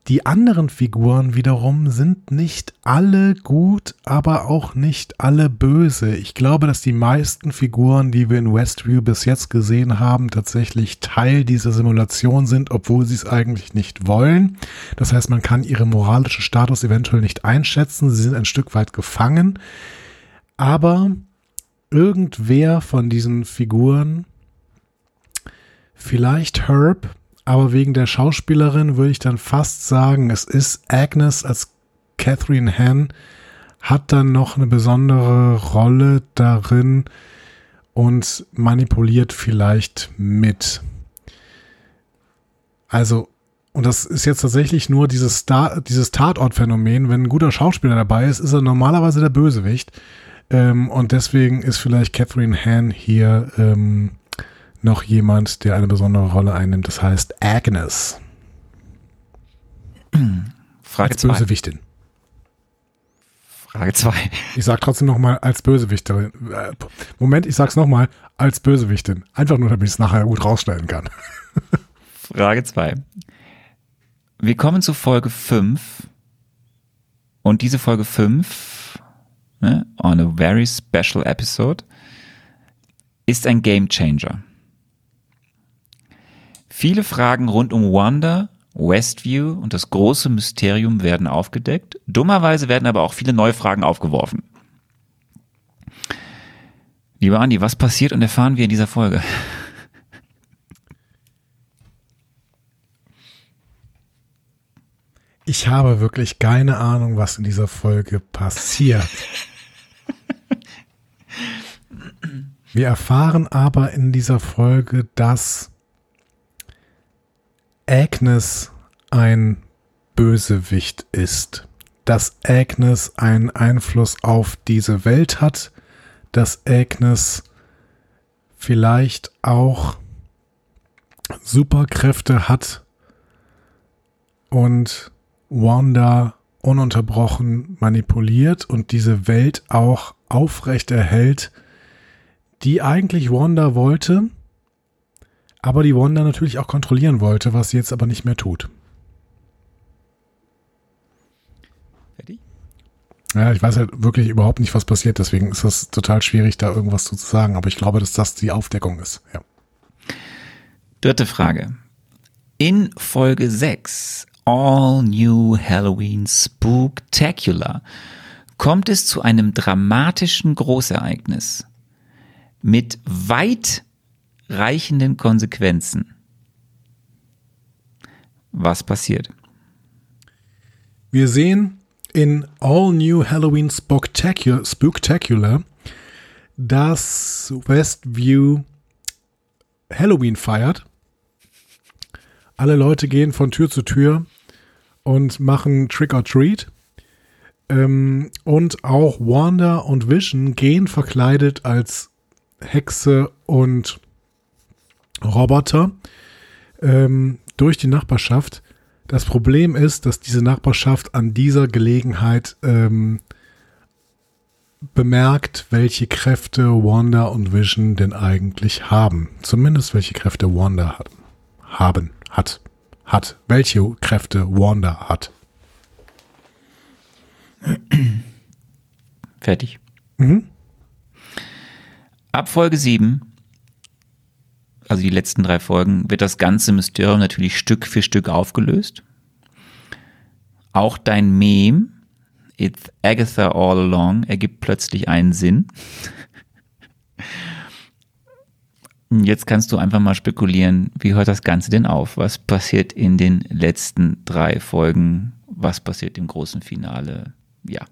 [SPEAKER 2] Die anderen Figuren wiederum sind nicht alle gut, aber auch nicht alle böse. Ich glaube, dass die meisten Figuren, die wir in Westview bis jetzt gesehen haben, tatsächlich Teil dieser Simulation sind, obwohl sie es eigentlich nicht wollen. Das heißt, man kann ihren moralischen Status eventuell nicht einschätzen. Sie sind ein Stück weit gefangen. Aber irgendwer von diesen Figuren, vielleicht Herb, aber wegen der Schauspielerin würde ich dann fast sagen, es ist Agnes als Catherine Han, hat dann noch eine besondere Rolle darin und manipuliert vielleicht mit. Also, und das ist jetzt tatsächlich nur dieses, Star, dieses Tatort-Phänomen. Wenn ein guter Schauspieler dabei ist, ist er normalerweise der Bösewicht. Ähm, und deswegen ist vielleicht Catherine Han hier ähm, noch jemand, der eine besondere Rolle einnimmt. Das heißt Agnes
[SPEAKER 1] Frage
[SPEAKER 2] als
[SPEAKER 1] 2.
[SPEAKER 2] Bösewichtin.
[SPEAKER 1] Frage 2.
[SPEAKER 2] Ich sag trotzdem noch mal als Bösewichterin. Äh, Moment, ich sag's noch mal als Bösewichtin. Einfach nur, damit ich es nachher gut rausstellen kann.
[SPEAKER 1] Frage 2. Wir kommen zu Folge 5. Und diese Folge 5, ne, on a very special episode, ist ein Game Changer. Viele Fragen rund um Wanda, Westview und das große Mysterium werden aufgedeckt. Dummerweise werden aber auch viele neue Fragen aufgeworfen. Lieber Andi, was passiert und erfahren wir in dieser Folge?
[SPEAKER 2] Ich habe wirklich keine Ahnung, was in dieser Folge passiert. Wir erfahren aber in dieser Folge, dass Agnes ein Bösewicht ist. Dass Agnes einen Einfluss auf diese Welt hat. Dass Agnes vielleicht auch Superkräfte hat und Wanda ununterbrochen manipuliert und diese Welt auch aufrecht erhält, die eigentlich Wanda wollte, aber die Wanda natürlich auch kontrollieren wollte, was sie jetzt aber nicht mehr tut.
[SPEAKER 1] Fertig?
[SPEAKER 2] Ja, ich weiß halt wirklich überhaupt nicht, was passiert, deswegen ist es total schwierig, da irgendwas zu sagen, aber ich glaube, dass das die Aufdeckung ist. Ja.
[SPEAKER 1] Dritte Frage. In Folge 6, All New Halloween Spooktacular, kommt es zu einem dramatischen Großereignis mit weitreichenden Konsequenzen. Was passiert?
[SPEAKER 2] Wir sehen in All New Halloween Spooktacular, Spooktacular dass Westview Halloween feiert. Alle Leute gehen von Tür zu Tür und machen Trick or Treat. Ähm, und auch Wanda und Vision gehen verkleidet als Hexe und Roboter ähm, durch die Nachbarschaft. Das Problem ist, dass diese Nachbarschaft an dieser Gelegenheit ähm, bemerkt, welche Kräfte Wanda und Vision denn eigentlich haben. Zumindest welche Kräfte Wanda hat, haben, hat, hat, welche Kräfte Wanda hat.
[SPEAKER 1] Fertig.
[SPEAKER 2] Mhm.
[SPEAKER 1] Ab Folge 7, also die letzten drei Folgen, wird das ganze Mysterium natürlich Stück für Stück aufgelöst. Auch dein Meme, It's Agatha All Along, ergibt plötzlich einen Sinn. Jetzt kannst du einfach mal spekulieren, wie hört das Ganze denn auf? Was passiert in den letzten drei Folgen? Was passiert im großen Finale? Ja.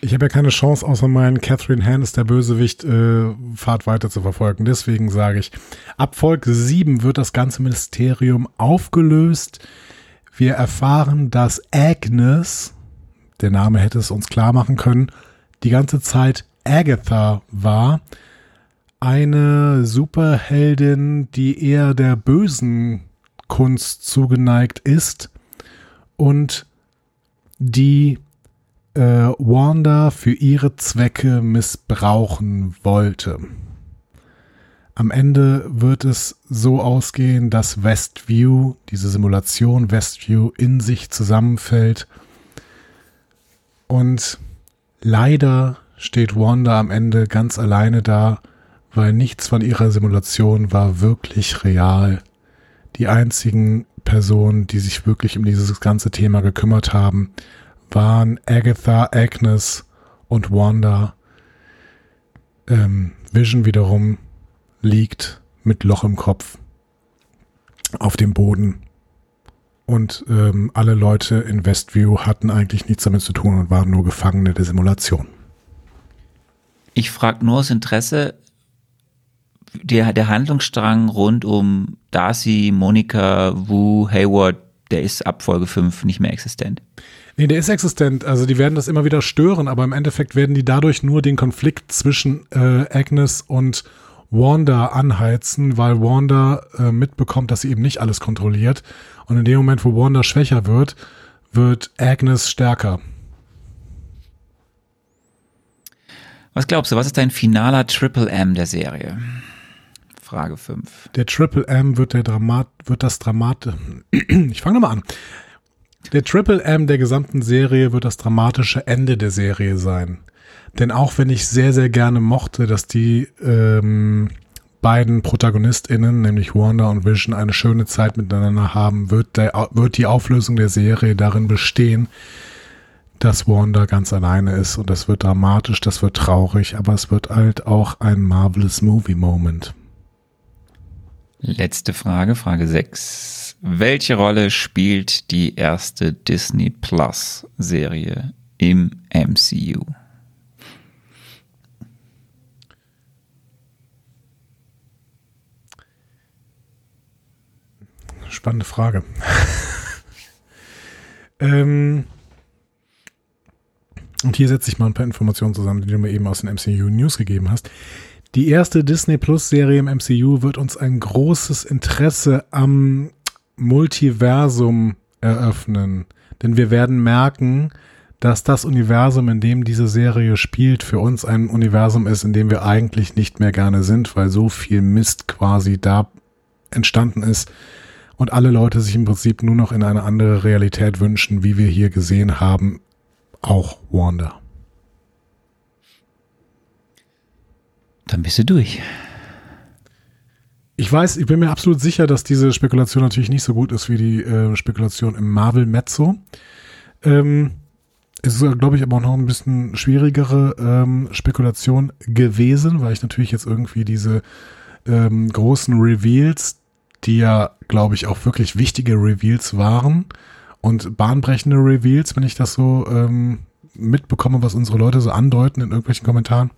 [SPEAKER 2] Ich habe ja keine Chance, außer meinen Catherine Hahn ist der Bösewicht, äh, Fahrt weiter zu verfolgen. Deswegen sage ich, ab Folge 7 wird das ganze Ministerium aufgelöst. Wir erfahren, dass Agnes, der Name hätte es uns klar machen können, die ganze Zeit Agatha war. Eine Superheldin, die eher der bösen Kunst zugeneigt ist und die äh, Wanda für ihre Zwecke missbrauchen wollte. Am Ende wird es so ausgehen, dass Westview, diese Simulation Westview, in sich zusammenfällt. Und leider steht Wanda am Ende ganz alleine da, weil nichts von ihrer Simulation war wirklich real. Die einzigen Personen, die sich wirklich um dieses ganze Thema gekümmert haben, waren Agatha, Agnes und Wanda. Ähm, Vision wiederum liegt mit Loch im Kopf auf dem Boden. Und ähm, alle Leute in Westview hatten eigentlich nichts damit zu tun und waren nur Gefangene der Simulation.
[SPEAKER 1] Ich frage nur aus Interesse, der, der Handlungsstrang rund um Darcy, Monika, Wu, Hayward, der ist ab Folge 5 nicht mehr existent.
[SPEAKER 2] Nee, der ist existent. Also die werden das immer wieder stören, aber im Endeffekt werden die dadurch nur den Konflikt zwischen äh, Agnes und Wanda anheizen, weil Wanda äh, mitbekommt, dass sie eben nicht alles kontrolliert. Und in dem Moment, wo Wanda schwächer wird, wird Agnes stärker.
[SPEAKER 1] Was glaubst du, was ist dein finaler Triple M der Serie? Frage 5.
[SPEAKER 2] Der Triple M wird der Dramat, wird das Dramat. Ich fange nochmal an. Der Triple M der gesamten Serie wird das dramatische Ende der Serie sein. Denn auch wenn ich sehr, sehr gerne mochte, dass die ähm, beiden ProtagonistInnen, nämlich Wanda und Vision, eine schöne Zeit miteinander haben, wird, der, wird die Auflösung der Serie darin bestehen, dass Wanda ganz alleine ist. Und das wird dramatisch, das wird traurig, aber es wird halt auch ein Marvelous Movie Moment.
[SPEAKER 1] Letzte Frage, Frage 6. Welche Rolle spielt die erste Disney Plus Serie im MCU?
[SPEAKER 2] Spannende Frage. ähm, und hier setze ich mal ein paar Informationen zusammen, die du mir eben aus den MCU News gegeben hast. Die erste Disney Plus Serie im MCU wird uns ein großes Interesse am Multiversum eröffnen. Denn wir werden merken, dass das Universum, in dem diese Serie spielt, für uns ein Universum ist, in dem wir eigentlich nicht mehr gerne sind, weil so viel Mist quasi da entstanden ist und alle Leute sich im Prinzip nur noch in eine andere Realität wünschen, wie wir hier gesehen haben, auch Wanda.
[SPEAKER 1] Dann bist du durch.
[SPEAKER 2] Ich weiß, ich bin mir absolut sicher, dass diese Spekulation natürlich nicht so gut ist wie die äh, Spekulation im Marvel Mezzo. Ähm, es ist, glaube ich, aber auch noch ein bisschen schwierigere ähm, Spekulation gewesen, weil ich natürlich jetzt irgendwie diese ähm, großen Reveals, die ja, glaube ich, auch wirklich wichtige Reveals waren und bahnbrechende Reveals, wenn ich das so ähm, mitbekomme, was unsere Leute so andeuten in irgendwelchen Kommentaren,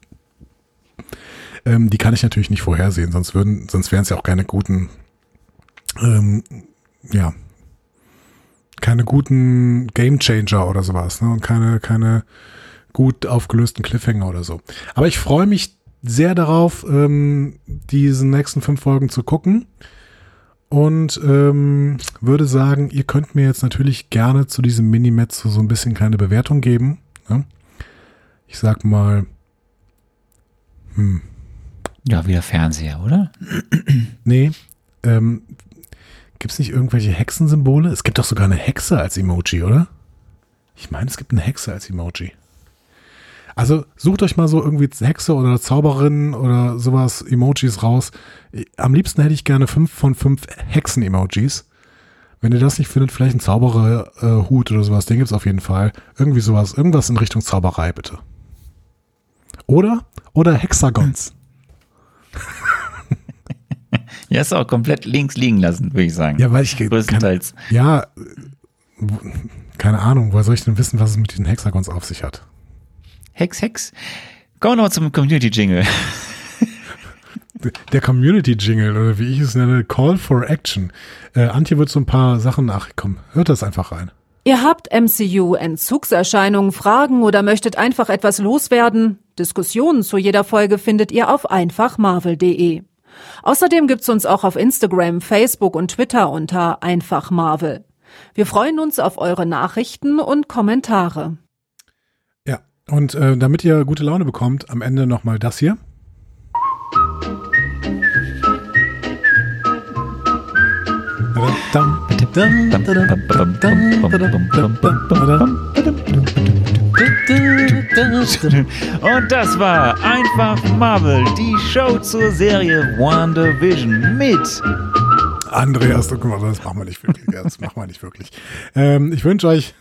[SPEAKER 2] ähm, die kann ich natürlich nicht vorhersehen, sonst würden, sonst wären es ja auch keine guten, ähm, ja, keine guten Game Changer oder sowas, ne? Und keine, keine gut aufgelösten Cliffhanger oder so. Aber ich freue mich sehr darauf, ähm, diese nächsten fünf Folgen zu gucken. Und ähm, würde sagen, ihr könnt mir jetzt natürlich gerne zu diesem Minimetz so ein bisschen kleine Bewertung geben. Ne? Ich sag mal,
[SPEAKER 1] hm, ja, wieder Fernseher, oder?
[SPEAKER 2] nee. Ähm, Gibt es nicht irgendwelche Hexensymbole? Es gibt doch sogar eine Hexe als Emoji, oder? Ich meine, es gibt eine Hexe als Emoji. Also sucht euch mal so irgendwie Hexe oder Zauberin oder sowas Emojis raus. Am liebsten hätte ich gerne fünf von fünf Hexen-Emojis. Wenn ihr das nicht findet, vielleicht ein Zaubererhut äh, oder sowas, den gibt's auf jeden Fall. Irgendwie sowas, irgendwas in Richtung Zauberei, bitte. Oder? Oder Hexagons.
[SPEAKER 1] Ja, ist auch komplett links liegen lassen, würde ich sagen.
[SPEAKER 2] Ja, weil ich
[SPEAKER 1] größtenteils.
[SPEAKER 2] Kann, ja, keine Ahnung, woher soll ich denn wissen, was es mit diesen Hexagons auf sich hat?
[SPEAKER 1] Hex, Hex. Kommen wir noch zum Community-Jingle.
[SPEAKER 2] Der Community-Jingle, oder wie ich es nenne, Call for Action. Äh, Antje wird so ein paar Sachen nach. Komm, hört das einfach rein.
[SPEAKER 3] Ihr habt MCU-Entzugserscheinungen, Fragen oder möchtet einfach etwas loswerden? Diskussionen zu jeder Folge findet ihr auf einfachmarvel.de. Außerdem gibt's uns auch auf Instagram, Facebook und Twitter unter einfachmarvel. Wir freuen uns auf eure Nachrichten und Kommentare.
[SPEAKER 2] Ja, und äh, damit ihr gute Laune bekommt, am Ende nochmal das hier.
[SPEAKER 1] Und das war einfach Marvel, die Show zur Serie WandaVision mit
[SPEAKER 2] Andreas, guck mal, das machen wir nicht wirklich. Das machen wir nicht wirklich. Ähm, ich wünsche euch.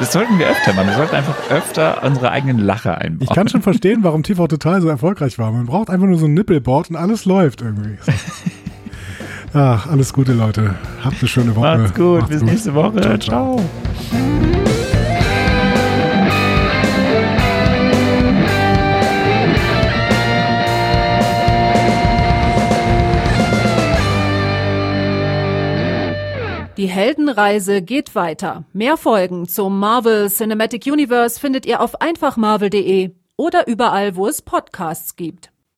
[SPEAKER 1] Das sollten wir öfter machen. Wir sollten einfach öfter unsere eigenen Lacher einbauen.
[SPEAKER 2] Ich kann schon verstehen, warum TV Total so erfolgreich war. Man braucht einfach nur so ein Nippelboard und alles läuft irgendwie. Ach, alles Gute, Leute. Habt eine schöne Woche.
[SPEAKER 1] Macht's gut. Macht's Bis gut. nächste Woche. ciao. ciao. ciao.
[SPEAKER 3] Die Heldenreise geht weiter. Mehr Folgen zum Marvel Cinematic Universe findet ihr auf einfachmarvel.de oder überall, wo es Podcasts gibt.